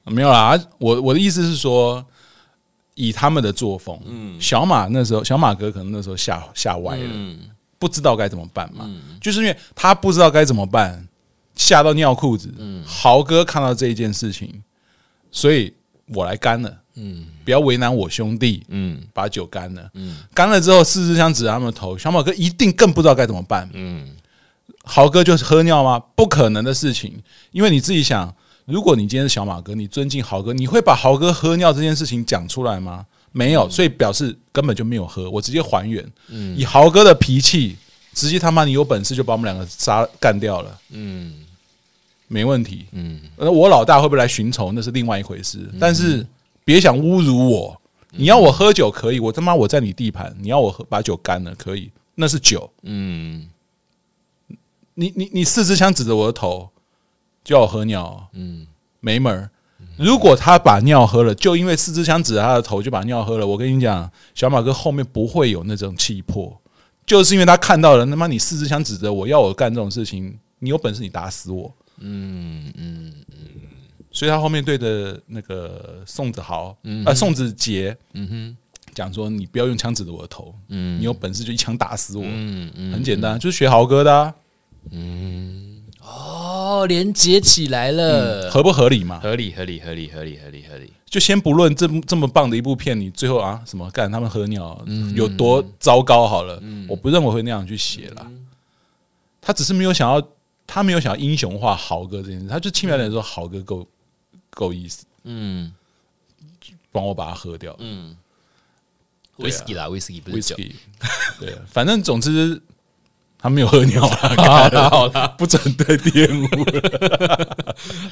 没有啦，我我的意思是说，以他们的作风，嗯，小马那时候，小马哥可能那时候吓吓歪了。嗯不知道该怎么办嘛，就是因为他不知道该怎么办，吓到尿裤子。豪哥看到这一件事情，所以我来干了。嗯，不要为难我兄弟。嗯，把酒干了。嗯，干了之后，四支枪指着他们的头，小马哥一定更不知道该怎么办。嗯，豪哥就是喝尿吗？不可能的事情，因为你自己想，如果你今天是小马哥，你尊敬豪哥，你会把豪哥喝尿这件事情讲出来吗？没有，所以表示根本就没有喝。我直接还原，以豪哥的脾气，直接他妈你有本事就把我们两个杀干掉了。嗯，没问题。嗯，而我老大会不会来寻仇，那是另外一回事。但是别想侮辱我，你要我喝酒可以，我他妈我在你地盘，你要我喝把酒干了可以，那是酒。嗯，你你你四支枪指着我的头，叫我喝尿。嗯，没门儿。如果他把尿喝了，就因为四支枪指着他的头就把尿喝了，我跟你讲，小马哥后面不会有那种气魄，就是因为他看到了，他妈你四支枪指着我要我干这种事情，你有本事你打死我，嗯嗯嗯，所以他后面对着那个宋子豪，呃宋子杰，嗯哼，讲说你不要用枪指着我的头，嗯，你有本事就一枪打死我，嗯嗯，很简单，就是学豪哥的，啊，嗯。哦，连接起来了，嗯，合不合理嘛？合理，合理，合理，合理，合理，合理。就先不论这这么棒的一部片，你最后啊什么干他们喝尿，有多糟糕好了，嗯，我不认为会那样去写了。他只是没有想要，他没有想要英雄化豪哥这件事，他就轻描淡写说豪哥够够意思，嗯，帮我把它喝掉，嗯，威士忌啦，威士忌不是酒，对，反正总之。他没有喝尿 了，好了好了，不准再玷污。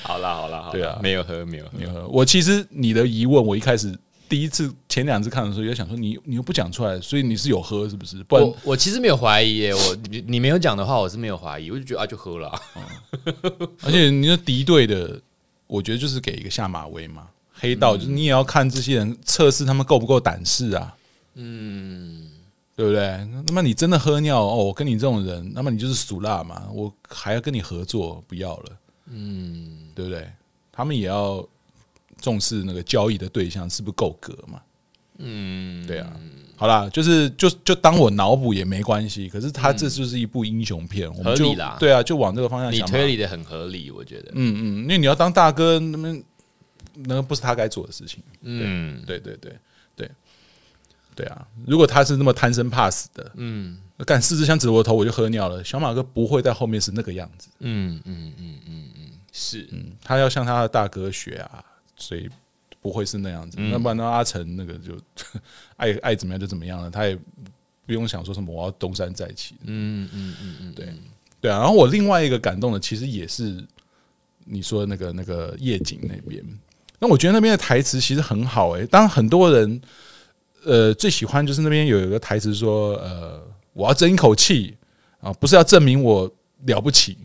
好了好了，对啊，没有喝没有没有喝。我其实你的疑问，我一开始第一次前两次看的时候，也想说你你又不讲出来，所以你是有喝是不是？不然我我其实没有怀疑耶，我你你没有讲的话，我是没有怀疑，我就觉得啊就喝了。而且你的敌对的我觉得就是给一个下马威嘛。黑道就是你也要看这些人测试他们够不够胆识啊，嗯，对不对？那么你真的喝尿哦，我跟你这种人，那么你就是俗辣嘛，我还要跟你合作，不要了，嗯，对不对？他们也要重视那个交易的对象是不是够格嘛，嗯，对啊。好啦，就是就就当我脑补也没关系。可是他这就是一部英雄片，我们就对啊，就往这个方向想。你推理的很合理，我觉得。嗯嗯，因为你要当大哥，那么那不是他该做的事情。嗯，对对对对对啊！如果他是那么贪生怕死的，嗯，干四支枪指着我头我就喝尿了，小马哥不会在后面是那个样子。嗯嗯嗯嗯嗯，是，嗯，他要向他的大哥学啊，所以。不会是那样子，那不然呢阿成那个就 爱爱怎么样就怎么样了，他也不用想说什么我要东山再起。嗯嗯嗯嗯，对对啊。然后我另外一个感动的，其实也是你说的那个那个夜景那边。那我觉得那边的台词其实很好诶。当很多人呃最喜欢就是那边有一个台词说呃我要争一口气啊，不是要证明我了不起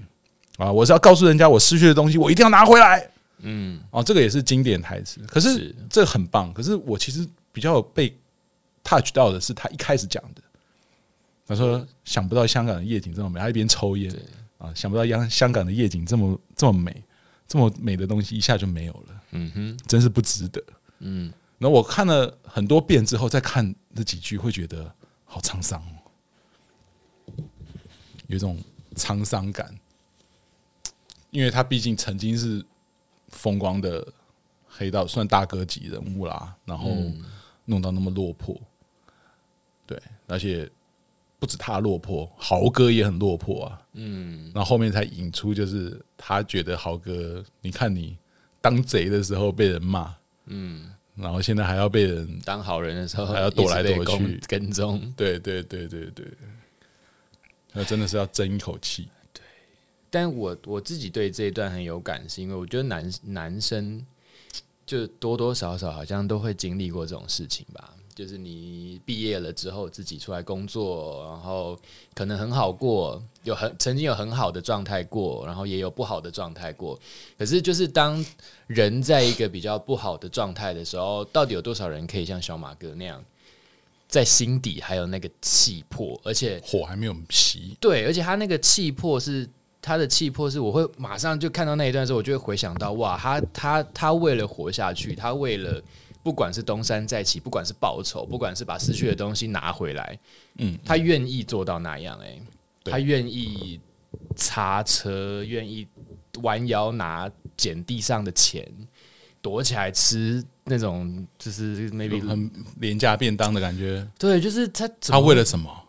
啊，我是要告诉人家我失去的东西我一定要拿回来。嗯，哦，这个也是经典台词，可是这个很棒。可是我其实比较被 touch 到的是他一开始讲的，他说想不到香港的夜景这么美，他一边抽烟啊，想不到香香港的夜景这么这么美，这么美的东西一下就没有了。嗯哼，真是不值得。嗯，然后我看了很多遍之后再看这几句，会觉得好沧桑哦，有一种沧桑感，因为他毕竟曾经是。风光的黑道算大哥级人物啦，然后弄到那么落魄，对，而且不止他落魄，豪哥也很落魄啊。嗯，然后后面才引出，就是他觉得豪哥，你看你当贼的时候被人骂，嗯，然后现在还要被人当好人的时候还要躲来躲去跟踪，对对对对对，那真的是要争一口气。对但我我自己对这一段很有感，是因为我觉得男男生就多多少少好像都会经历过这种事情吧。就是你毕业了之后，自己出来工作，然后可能很好过，有很曾经有很好的状态过，然后也有不好的状态过。可是，就是当人在一个比较不好的状态的时候，到底有多少人可以像小马哥那样，在心底还有那个气魄，而且火还没有熄。对，而且他那个气魄是。他的气魄是，我会马上就看到那一段的时候，我就会回想到，哇，他他他为了活下去，他为了不管是东山再起，不管是报仇，不管是把失去的东西拿回来，嗯，他愿意做到那样，欸，诶，他愿意擦车，愿意弯腰拿捡地上的钱，躲起来吃那种就是 maybe 很廉价便当的感觉，对，就是他他为了什么？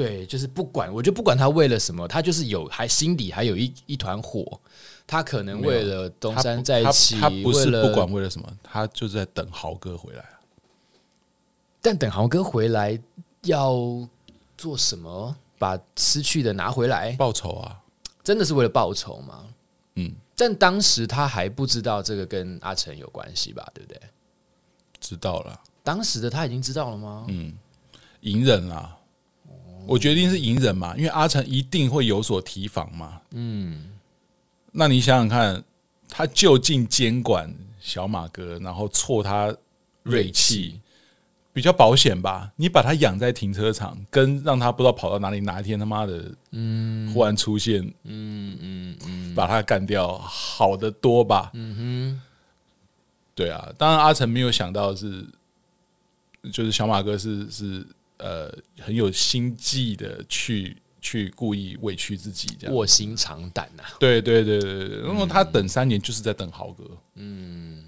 对，就是不管，我就不管他为了什么，他就是有，还心底还有一一团火。他可能为了东山再起，他，不是不管为了什么，他就是在等豪哥回来。但等豪哥回来要做什么？把失去的拿回来？报仇啊！真的是为了报仇吗？嗯。但当时他还不知道这个跟阿成有关系吧？对不对？知道了。当时的他已经知道了吗？嗯，隐忍了。我决定是隐忍嘛，因为阿成一定会有所提防嘛。嗯，那你想想看，他就近监管小马哥，然后挫他锐气，比较保险吧？你把他养在停车场，跟让他不知道跑到哪里，哪一天他妈的，嗯，忽然出现，嗯嗯嗯，把他干掉，好的多吧？嗯哼，对啊，当然阿成没有想到是，就是小马哥是是。呃，很有心计的去去故意委屈自己，这样卧薪尝胆呐。对对对对对，因为他等三年就是在等豪哥。嗯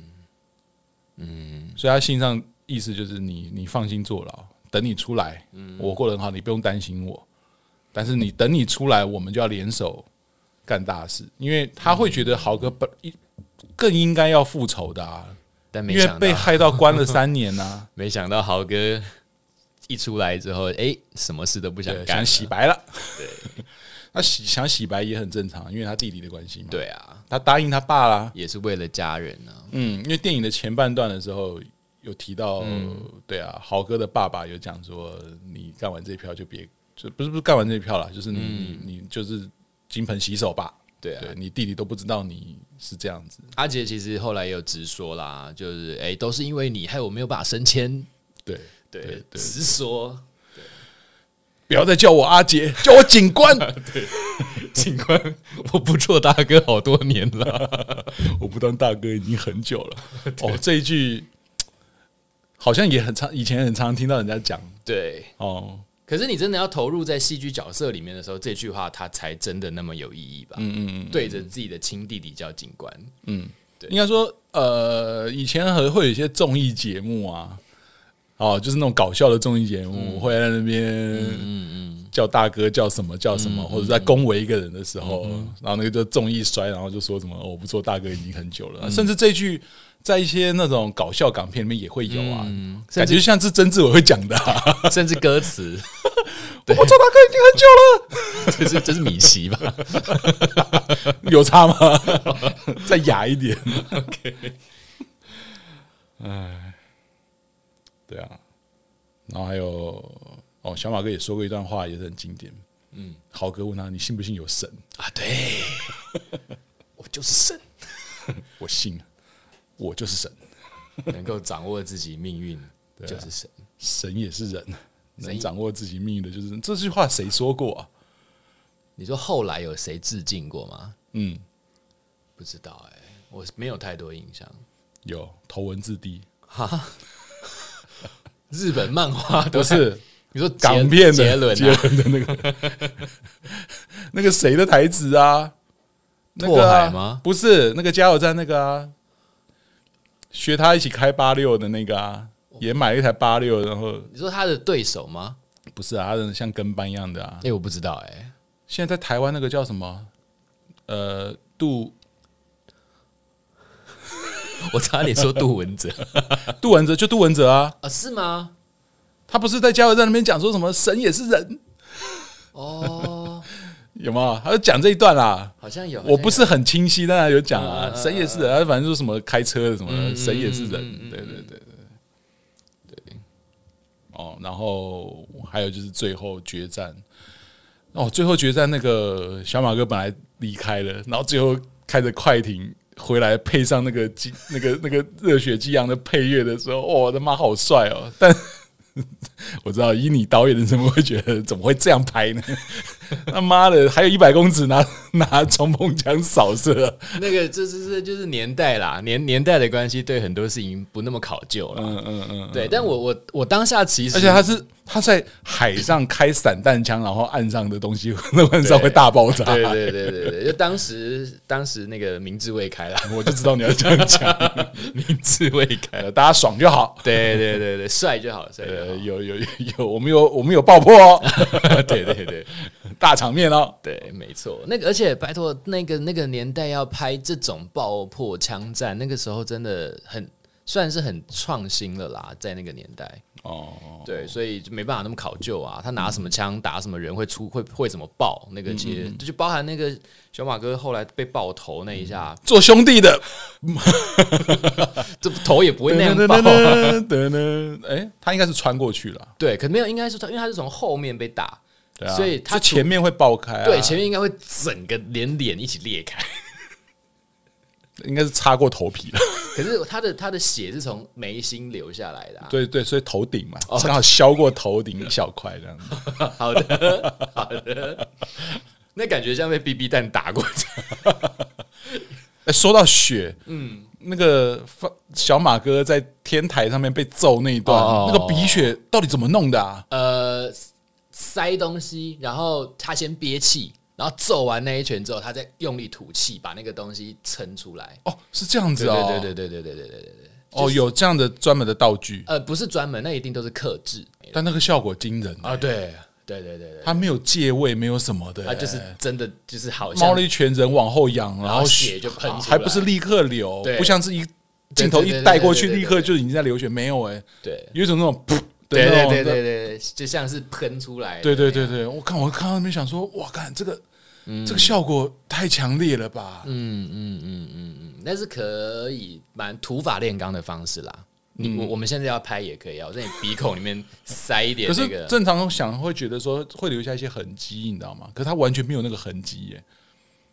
嗯，所以他信上意思就是你你放心坐牢，等你出来，我过得很好，你不用担心我。但是你等你出来，我们就要联手干大事，因为他会觉得豪哥本一更应该要复仇的啊，但没因为被害到关了三年呐、啊，没想到豪哥。一出来之后，哎，什么事都不想干，想洗白了。对，他洗想洗白也很正常，因为他弟弟的关系嘛。对啊，他答应他爸啦，也是为了家人呢、啊。嗯，因为电影的前半段的时候有提到，嗯、对啊，豪哥的爸爸有讲说，你干完这一票就别，就不是不是干完这一票了，就是你、嗯、你你就是金盆洗手吧。对啊，对你弟弟都不知道你是这样子。阿杰其实后来也有直说啦，就是哎、欸，都是因为你害我没有办法升迁。对对，直说，不要再叫我阿杰，叫我警官。对，警官，我不做大哥好多年了，我不当大哥已经很久了。哦，这一句好像也很常，以前很常听到人家讲。对，哦。可是你真的要投入在戏剧角色里面的时候，这句话它才真的那么有意义吧？嗯嗯嗯，对着自己的亲弟弟叫警官，嗯，对，应该说，呃，以前还会有一些综艺节目啊，哦，就是那种搞笑的综艺节目，会在那边，嗯嗯，叫大哥叫什么叫什么，或者在恭维一个人的时候，然后那个就综艺摔，然后就说什么我不做大哥已经很久了，甚至这句。在一些那种搞笑港片里面也会有啊，嗯、感觉像是曾志伟会讲的、啊，甚至歌词。我做大哥已经很久了，这是这是米奇吧？有差吗？再雅一点。OK。哎，对啊。然后还有哦，小马哥也说过一段话，也是很经典。嗯，豪哥问他：“你信不信有神啊？”对，我就是神，我信。我就是神，能够掌握自己命运 就是神，神也是人，能掌握自己命运的就是这句话谁说过啊？你说后来有谁致敬过吗？嗯，不知道哎，我没有太多印象。有头文字 D 哈，日本漫画都是？你说港片的杰伦的那个那个谁的台词啊？拓海吗？不是，那个加油站那个啊。学他一起开八六的那个啊，也买了一台八六，然后你说他的对手吗？不是啊，他的像跟班一样的啊。哎，我不知道哎。现在在台湾那个叫什么？呃，杜，我差点说杜文泽，杜文泽就杜文泽啊。啊，是吗？他不是在加油站那边讲说什么神也是人？哦。有没有？他就讲这一段啦，好像有，我不是很清晰，但他有讲啊。神也是人，他反正说什么开车的什么，神也是人，对对对对对。哦，然后还有就是最后决战，哦，最后决战那个小马哥本来离开了，然后最后开着快艇回来，配上那个激那个那个热血激昂的配乐的时候，哦，我的妈，好帅哦！但我知道，以你导演的身份，会觉得怎么会这样拍呢？他妈的，还有一百公尺拿拿冲锋枪扫射，那个这是是就是年代啦，年年代的关系，对很多事情不那么考究了。嗯嗯嗯，对。但我我我当下其实，而且他是他在海上开散弹枪，然后岸上的东西 那晚上会大爆炸。对对对对对，就当时当时那个明智未开了，我就知道你要这样讲，明智未开，大家爽就好。对对对对，帅就好，帅。有有 有，我们有我们有爆破哦。对对对。大场面哦，对，没错，那个而且拜托，那个那个年代要拍这种爆破枪战，那个时候真的很算是很创新了啦，在那个年代。哦，对，所以就没办法那么考究啊，他拿什么枪打什么人会出会会怎么爆那个其实，嗯、就包含那个小马哥后来被爆头那一下，做兄弟的，这头也不会那样爆，哎、欸，他应该是穿过去了，对，可没有，应该是他，因为他是从后面被打。啊、所以他前面会爆开、啊，对，前面应该会整个连脸一起裂开，应该是擦过头皮了。可是他的他的血是从眉心流下来的、啊，对对，所以头顶嘛，刚好削过头顶一小块这样子。好的好的，那感觉像被 BB 弹打过。哎，说到血，嗯，那个小马哥在天台上面被揍那一段，哦、那个鼻血到底怎么弄的啊？呃。塞东西，然后他先憋气，然后揍完那一拳之后，他再用力吐气，把那个东西撑出来。哦，是这样子哦，对对对对对对对对对。哦，有这样的专门的道具？呃，不是专门，那一定都是克制，但那个效果惊人啊！对对对对对，他没有借位，没有什么的，他就是真的就是好像猫了一拳，人往后仰，然后血就喷还不是立刻流，不像是一镜头一带过去，立刻就已经在流血，没有哎，对，有一种那种噗。对对对对对，就像是喷出来。对对对对，我看我看到那边想说，哇，看这个，这个效果太强烈了吧？嗯嗯嗯嗯嗯，那是可以蛮土法炼钢的方式啦。你我我们现在要拍也可以啊，我在你鼻孔里面塞一点。可是正常想会觉得说会留下一些痕迹，你知道吗？可是它完全没有那个痕迹耶。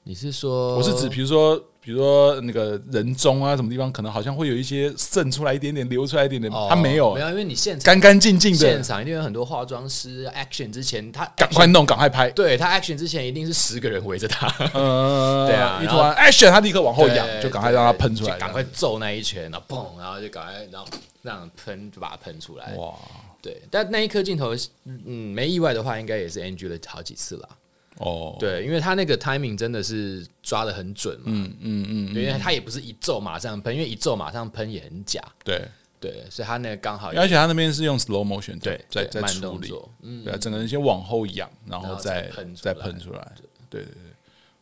你是说？我是指，比如说。比如说那个人中啊，什么地方可能好像会有一些渗出来一点点，流出来一点点，他没有，没有，因为你现场干干净净的现场，一定有很多化妆师 action 之前，他赶快弄，赶快拍，对他 action 之前一定是十个人围着他，嗯，对啊，一突然 action，他立刻往后仰，就赶快让他喷出来，赶快揍那一拳，然后砰，然后就赶快，然后这样喷，就把它喷出来，哇，对，但那一颗镜头，嗯，没意外的话，应该也是 NG 了好几次了。哦，对，因为他那个 timing 真的是抓的很准嘛，嗯嗯嗯，因为他也不是一皱马上喷，因为一皱马上喷也很假，对。对，所以他那个刚好，而且他那边是用 slow motion，对，在在慢处理，嗯，对，整个人先往后仰，然后再喷再喷出来，对。对对，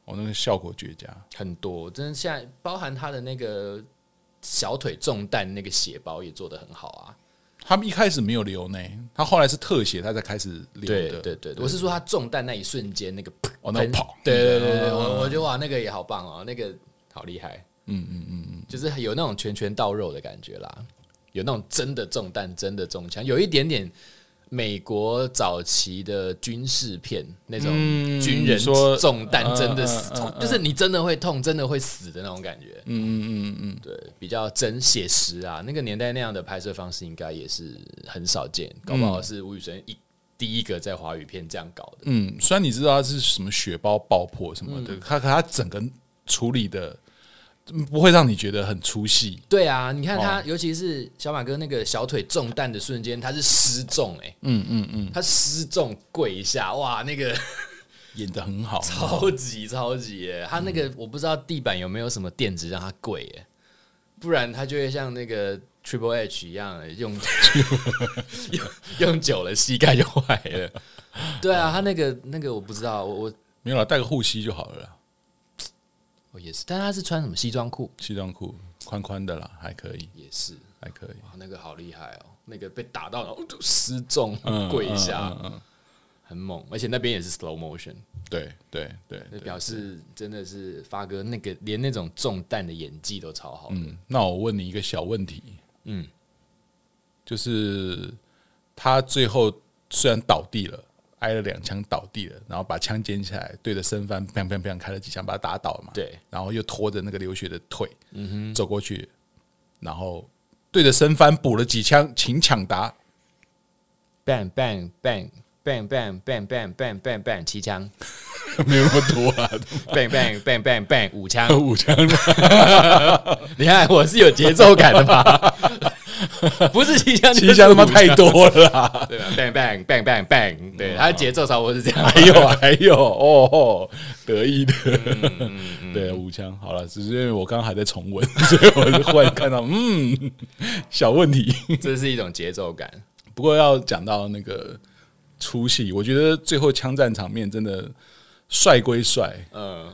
哦，那个效果绝佳，很多，真的现在包含他的那个小腿中弹那个血包也做的很好啊。他们一开始没有流呢，他后来是特写，他才开始流的。对对对，我是说他中弹那一瞬间那个哦，那个跑，对对对对，我我觉得哇，那个也好棒哦，那个好厉害。嗯嗯嗯嗯，就是有那种拳拳到肉的感觉啦，有那种真的中弹，真的中枪，有一点点。美国早期的军事片那种军人中弹真的死，就是你真的会痛，真的会死的那种感觉。嗯嗯嗯嗯，对，比较真写实啊。那个年代那样的拍摄方式应该也是很少见，搞不好是吴宇森一第一个在华语片这样搞的。嗯，虽然你知道他是什么血包爆破什么的，他可他整个处理的。不会让你觉得很粗细。对啊，你看他，尤其是小马哥那个小腿中弹的瞬间，他是失重哎，嗯嗯嗯，他失重跪一下，哇，那个 演的很好，超级超级哎，他那个我不知道地板有没有什么垫子让他跪哎，不然他就会像那个 Triple H 一样用用 用久了膝盖就坏了。对啊，他那个那个我不知道，我我没有了，带个护膝就好了。也是，但他是穿什么西装裤？西装裤宽宽的啦，还可以。也是还可以。哇，那个好厉害哦！那个被打到然后失重跪一下，很猛。而且那边也是 slow motion。对对对，那表示真的是发哥那个连那种重弹的演技都超好。嗯，那我问你一个小问题，嗯，就是他最后虽然倒地了。挨了两枪倒地了，然后把枪捡起来，对着身翻，砰砰砰开了几枪，把他打倒了嘛。对，然后又拖着那个流血的腿，嗯哼，走过去，然后对着身翻补了几枪，请抢答。bang bang bang bang bang bang bang bang bang bang 七枪，没有那么多啊。bang bang bang bang bang 五枪，五枪。你看我是有节奏感的吧？不是七枪，七枪他妈太多了，对吧？bang bang bang bang bang，对，他的节奏差不多是这样。还有还有哦，得意的，对，五枪好了，只是因为我刚刚还在重温，所以我就忽然看到，嗯，小问题，这是一种节奏感。不过要讲到那个出戏，我觉得最后枪战场面真的帅归帅，嗯。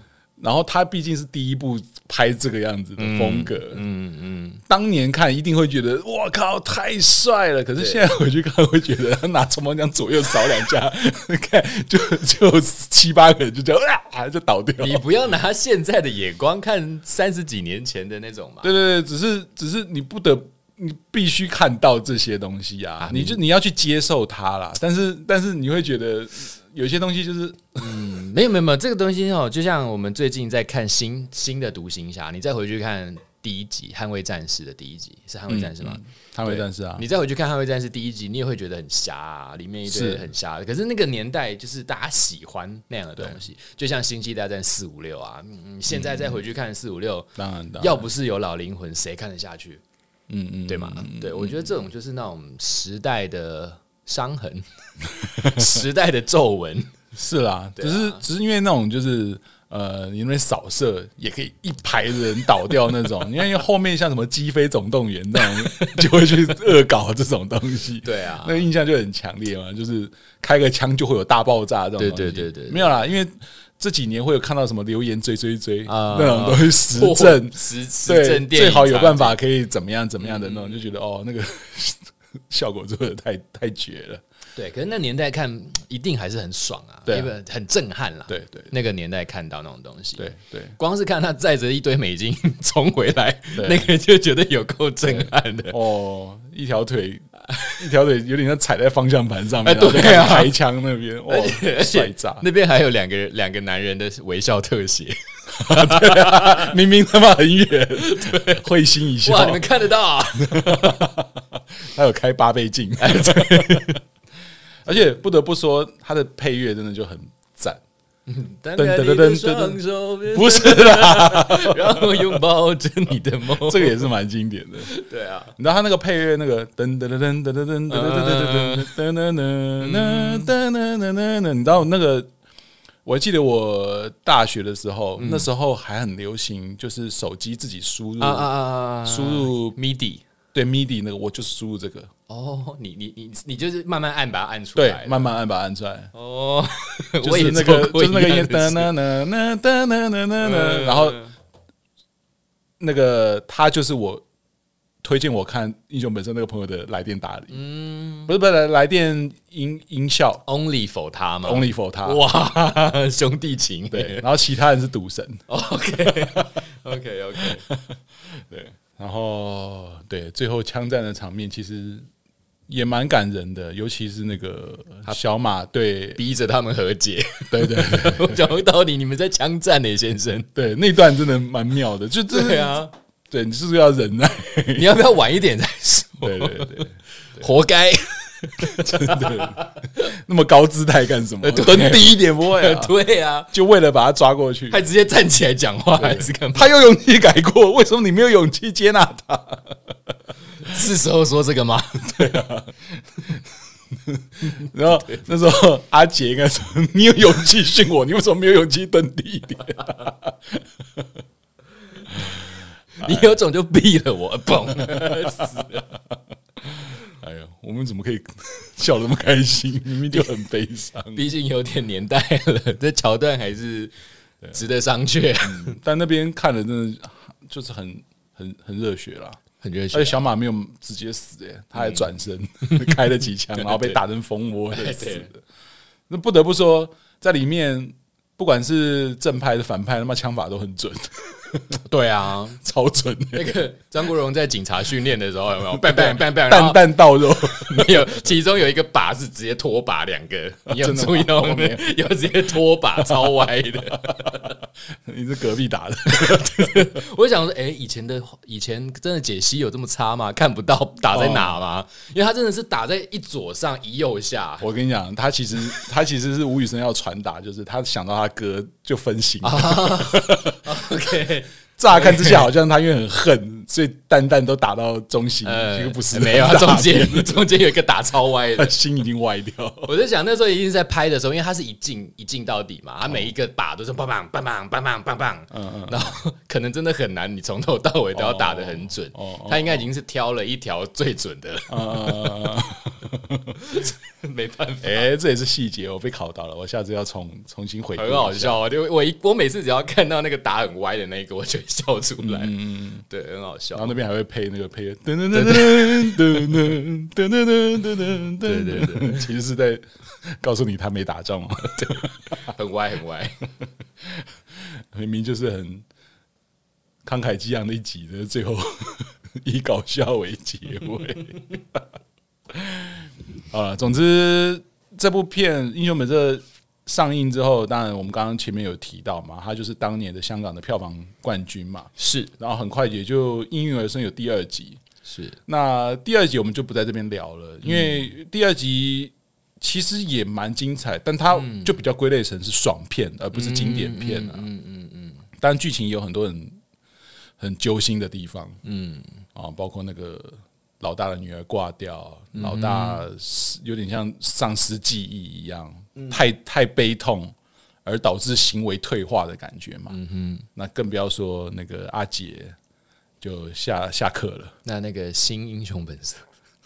然后他毕竟是第一部拍这个样子的风格，嗯嗯，嗯，当年看一定会觉得我靠太帅了，可是现在回去看会觉得他拿冲锋枪左右扫两下，看就就七八个人就这样啊就倒掉。你不要拿现在的眼光看三十几年前的那种嘛。对对对，只是只是你不得你必须看到这些东西啊，你就你要去接受它啦。但是但是你会觉得。有些东西就是，嗯，没有没有没有这个东西哦，就像我们最近在看新新的独行侠，你再回去看第一集《捍卫战士》的第一集是《捍卫战士》吗？嗯嗯《捍卫战士》啊，你再回去看《捍卫战士》第一集，你也会觉得很瞎啊，里面一堆很瞎的。可是那个年代就是大家喜欢那样的东西，就像《星际大战》四五六啊，嗯，现在再回去看四五六，当然，要不是有老灵魂，谁看得下去？嗯嗯，对吗？对，我觉得这种就是那种时代的。伤痕，时代的皱纹。是啦，只是只是因为那种就是呃，因为扫射也可以一排人倒掉那种，因为后面像什么机飞总动员那种 就会去恶搞这种东西，对啊，那个印象就很强烈嘛，就是开个枪就会有大爆炸这种，对对对对，没有啦，因为这几年会有看到什么留言追追追啊。那种东西实证实实证，最好有办法可以怎么样怎么样的那种，就觉得哦那个。效果做的太太绝了，对，可是那年代看一定还是很爽啊，对，很震撼啦，对对，那个年代看到那种东西，对对，光是看他载着一堆美金冲回来，那个就觉得有够震撼的。哦，一条腿 一条腿有点像踩在方向盘上面，对啊，开枪那边，哇，帅炸，那边还有两个两个男人的微笑特写，对啊，明明他妈很远，对，会心一笑。哇，你们看得到啊？他有开八倍镜，而且不得不说，他的配乐真的就很赞。噔噔噔噔噔，不是啦，然后拥抱着你的梦，这个也是蛮经典的。对啊，你知道他那个配乐，那个噔噔噔噔噔噔噔噔噔噔噔噔噔噔噔噔，你知道那个？我还记得我大学的时候，那时候还很流行，就是手机自己输入输入 MIDI，对 MIDI 那个，我就是输入这个。哦，你你你你就是慢慢按把它按出来，对，慢慢按把它按出来。哦，就是那个就是那个音，噔噔噔噔噔噔噔，然后那个他就是我推荐我看《英雄本色》那个朋友的来电打理，嗯，不是不是来电音音效，Only for 他吗？Only for 他，哇，兄弟情，对，然后其他人是赌神，OK，OK，OK，对，然后对，最后枪战的场面其实。也蛮感人的，尤其是那个小马对逼着他们和解，对对，对，我讲到底你们在枪战呢，先生。对，那段真的蛮妙的，就对啊，对你是不是要忍耐？你要不要晚一点再说？对对对，活该，真的那么高姿态干什么？蹲低一点不会？对啊，就为了把他抓过去，还直接站起来讲话，还是干嘛？他有勇气改过，为什么你没有勇气接纳他？是时候说这个吗？对啊，然后那时候阿杰应该说：“你有勇气训我，你为什么没有勇气蹲低一点？你有种就毙了我，嘣！死了！哎呀，我们怎么可以笑那么开心？明明就很悲伤。毕竟有点年代了，这桥段还是值得商榷。但那边看了，真的就是很很很热血啦。很热血，而且小马没有直接死，哎，他还转身开了几枪，然后被打成蜂窝死的。那不得不说，在里面不管是正派的反派，他妈枪法都很准。对啊，超准。那个张国荣在警察训练的时候有没有？bang bang bang bang，弹弹到肉。没有，其中有一个靶是直接拖把两个，你有注意到没有？有直接拖把超歪的。你是隔壁打的，我想说，哎，以前的以前真的解析有这么差吗？看不到打在哪吗？因为他真的是打在一左上一右下。我跟你讲，他其实他其实是吴宇森要传达，就是他想到他哥就分心。OK。乍看之下好像他因为很恨，所以弹弹都打到中心，其实不是，没有，中间 中间有一个打超歪的，心已经歪掉。我在想那时候一定是在拍的时候，因为他是一镜一镜到底嘛，他每一个靶都是棒棒棒棒棒棒棒棒，嗯嗯，然后可能真的很难，你从头到尾都要打的很准。哦他应该已经是挑了一条最准的了。没办法，哎，这也是细节，我被考到了，我下次要重重新回。很好笑啊！就我一我每次只要看到那个打很歪的那个，我就会笑出来。嗯，对，很好笑。然后那边还会配那个配乐，噔噔噔噔噔噔噔噔噔噔，对对对，其实是在告诉你他没打仗嘛，对，很歪很歪，明明就是很慷慨激昂的一集的，最后以搞笑为结尾。好了，总之这部片《英雄本色》上映之后，当然我们刚刚前面有提到嘛，它就是当年的香港的票房冠军嘛，是。然后很快也就应运而生有第二集，是。那第二集我们就不在这边聊了，因为第二集其实也蛮精彩，但它就比较归类成是爽片，而不是经典片啊。嗯嗯嗯。当然剧情也有很多很很揪心的地方，嗯啊，包括那个。老大的女儿挂掉，老大有点像丧失记忆一样，嗯、太太悲痛，而导致行为退化的感觉嘛。嗯哼，那更不要说那个阿杰就下下课了。那那个新英雄本色，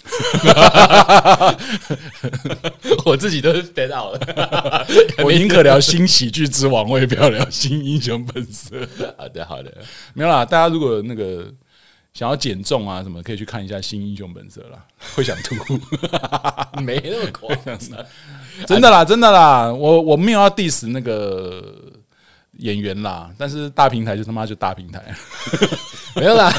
我自己都是 fade out 了。我宁可聊新喜剧之王，我也不要聊新英雄本色。好的，好的，没有啦。大家如果那个。想要减重啊，什么可以去看一下《新英雄本色》啦，会想吐，没那么夸张，真的啦，真的啦，我我没有要 diss 那个演员啦，但是大平台就他妈就大平台，没有啦，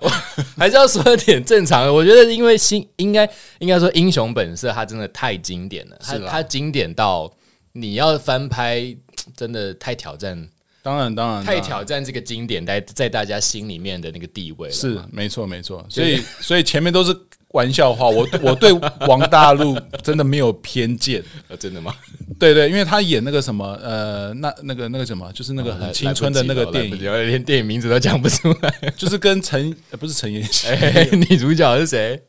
我还是要说一点正常的，我觉得因为新应该应该说《英雄本色》它真的太经典了，它它经典到你要翻拍真的太挑战。当然当然，太挑战这个经典在在大家心里面的那个地位了。是没错没错，所以所以前面都是玩笑话。我我对王大陆真的没有偏见，真的吗？对对，因为他演那个什么呃，那那个那个什么，就是那个很青春的那个电影，连电影名字都讲不出来，就是跟陈不是陈妍希，女主角是谁？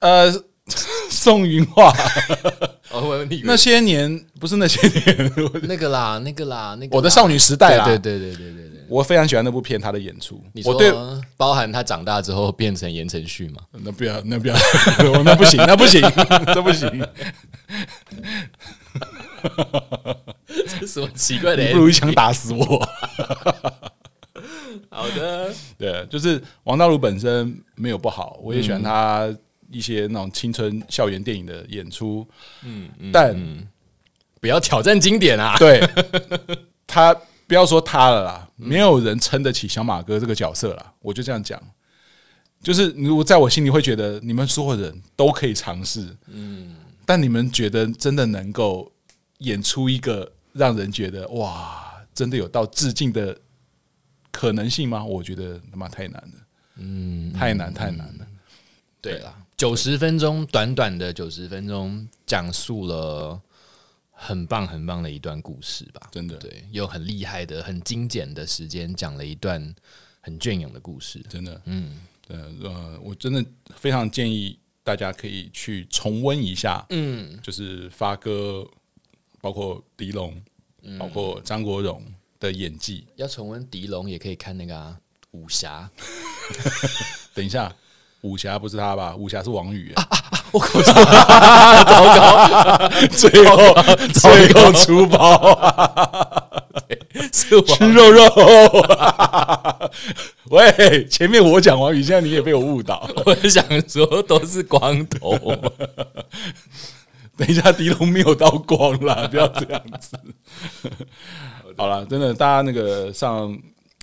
呃，宋云画。哦，那些年不是那些年，那个啦，那个啦，那个我的少女时代啦，对对对对对对，我非常喜欢那部片，他的演出。我对，包含他长大之后变成言承旭嘛？那不要，那不要，那不行，那不行，这不行。这什么奇怪的？不如一枪打死我。好的，对，就是王大陆本身没有不好，我也喜欢他。一些那种青春校园电影的演出，嗯，但不要挑战经典啊！对，他不要说他了啦，没有人撑得起小马哥这个角色啦。我就这样讲，就是如果在我心里会觉得你们所有人都可以尝试，嗯，但你们觉得真的能够演出一个让人觉得哇，真的有到致敬的可能性吗？我觉得他妈太难了，嗯，太难太难了，对啦。九十分钟，短短的九十分钟，讲述了很棒很棒的一段故事吧？真的，对，有很厉害的、很精简的时间，讲了一段很隽永的故事。真的，嗯，对，呃，我真的非常建议大家可以去重温一下，嗯，就是发哥，包括狄龙，包括张国荣的演技。要重温狄龙，也可以看那个、啊、武侠。等一下。武侠不是他吧？武侠是王宇。我口错了，糟糕！最后最后出包，吃吃肉肉。喂，前面我讲王宇，现在你也被我误导。我想说都是光头。等一下，狄龙没有到光了，不要这样子。好了，真的，大家那个上。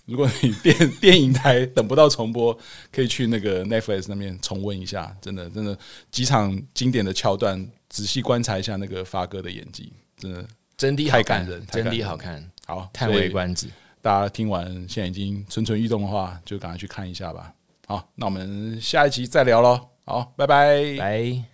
如果你电 电影台等不到重播，可以去那个 Netflix 那边重温一下。真的，真的几场经典的桥段，仔细观察一下那个发哥的演技，真的真的太感人，真的好看。好，叹为观止。大家听完现在已经蠢蠢欲动的话，就赶快去看一下吧。好，那我们下一集再聊喽。好，拜拜，拜。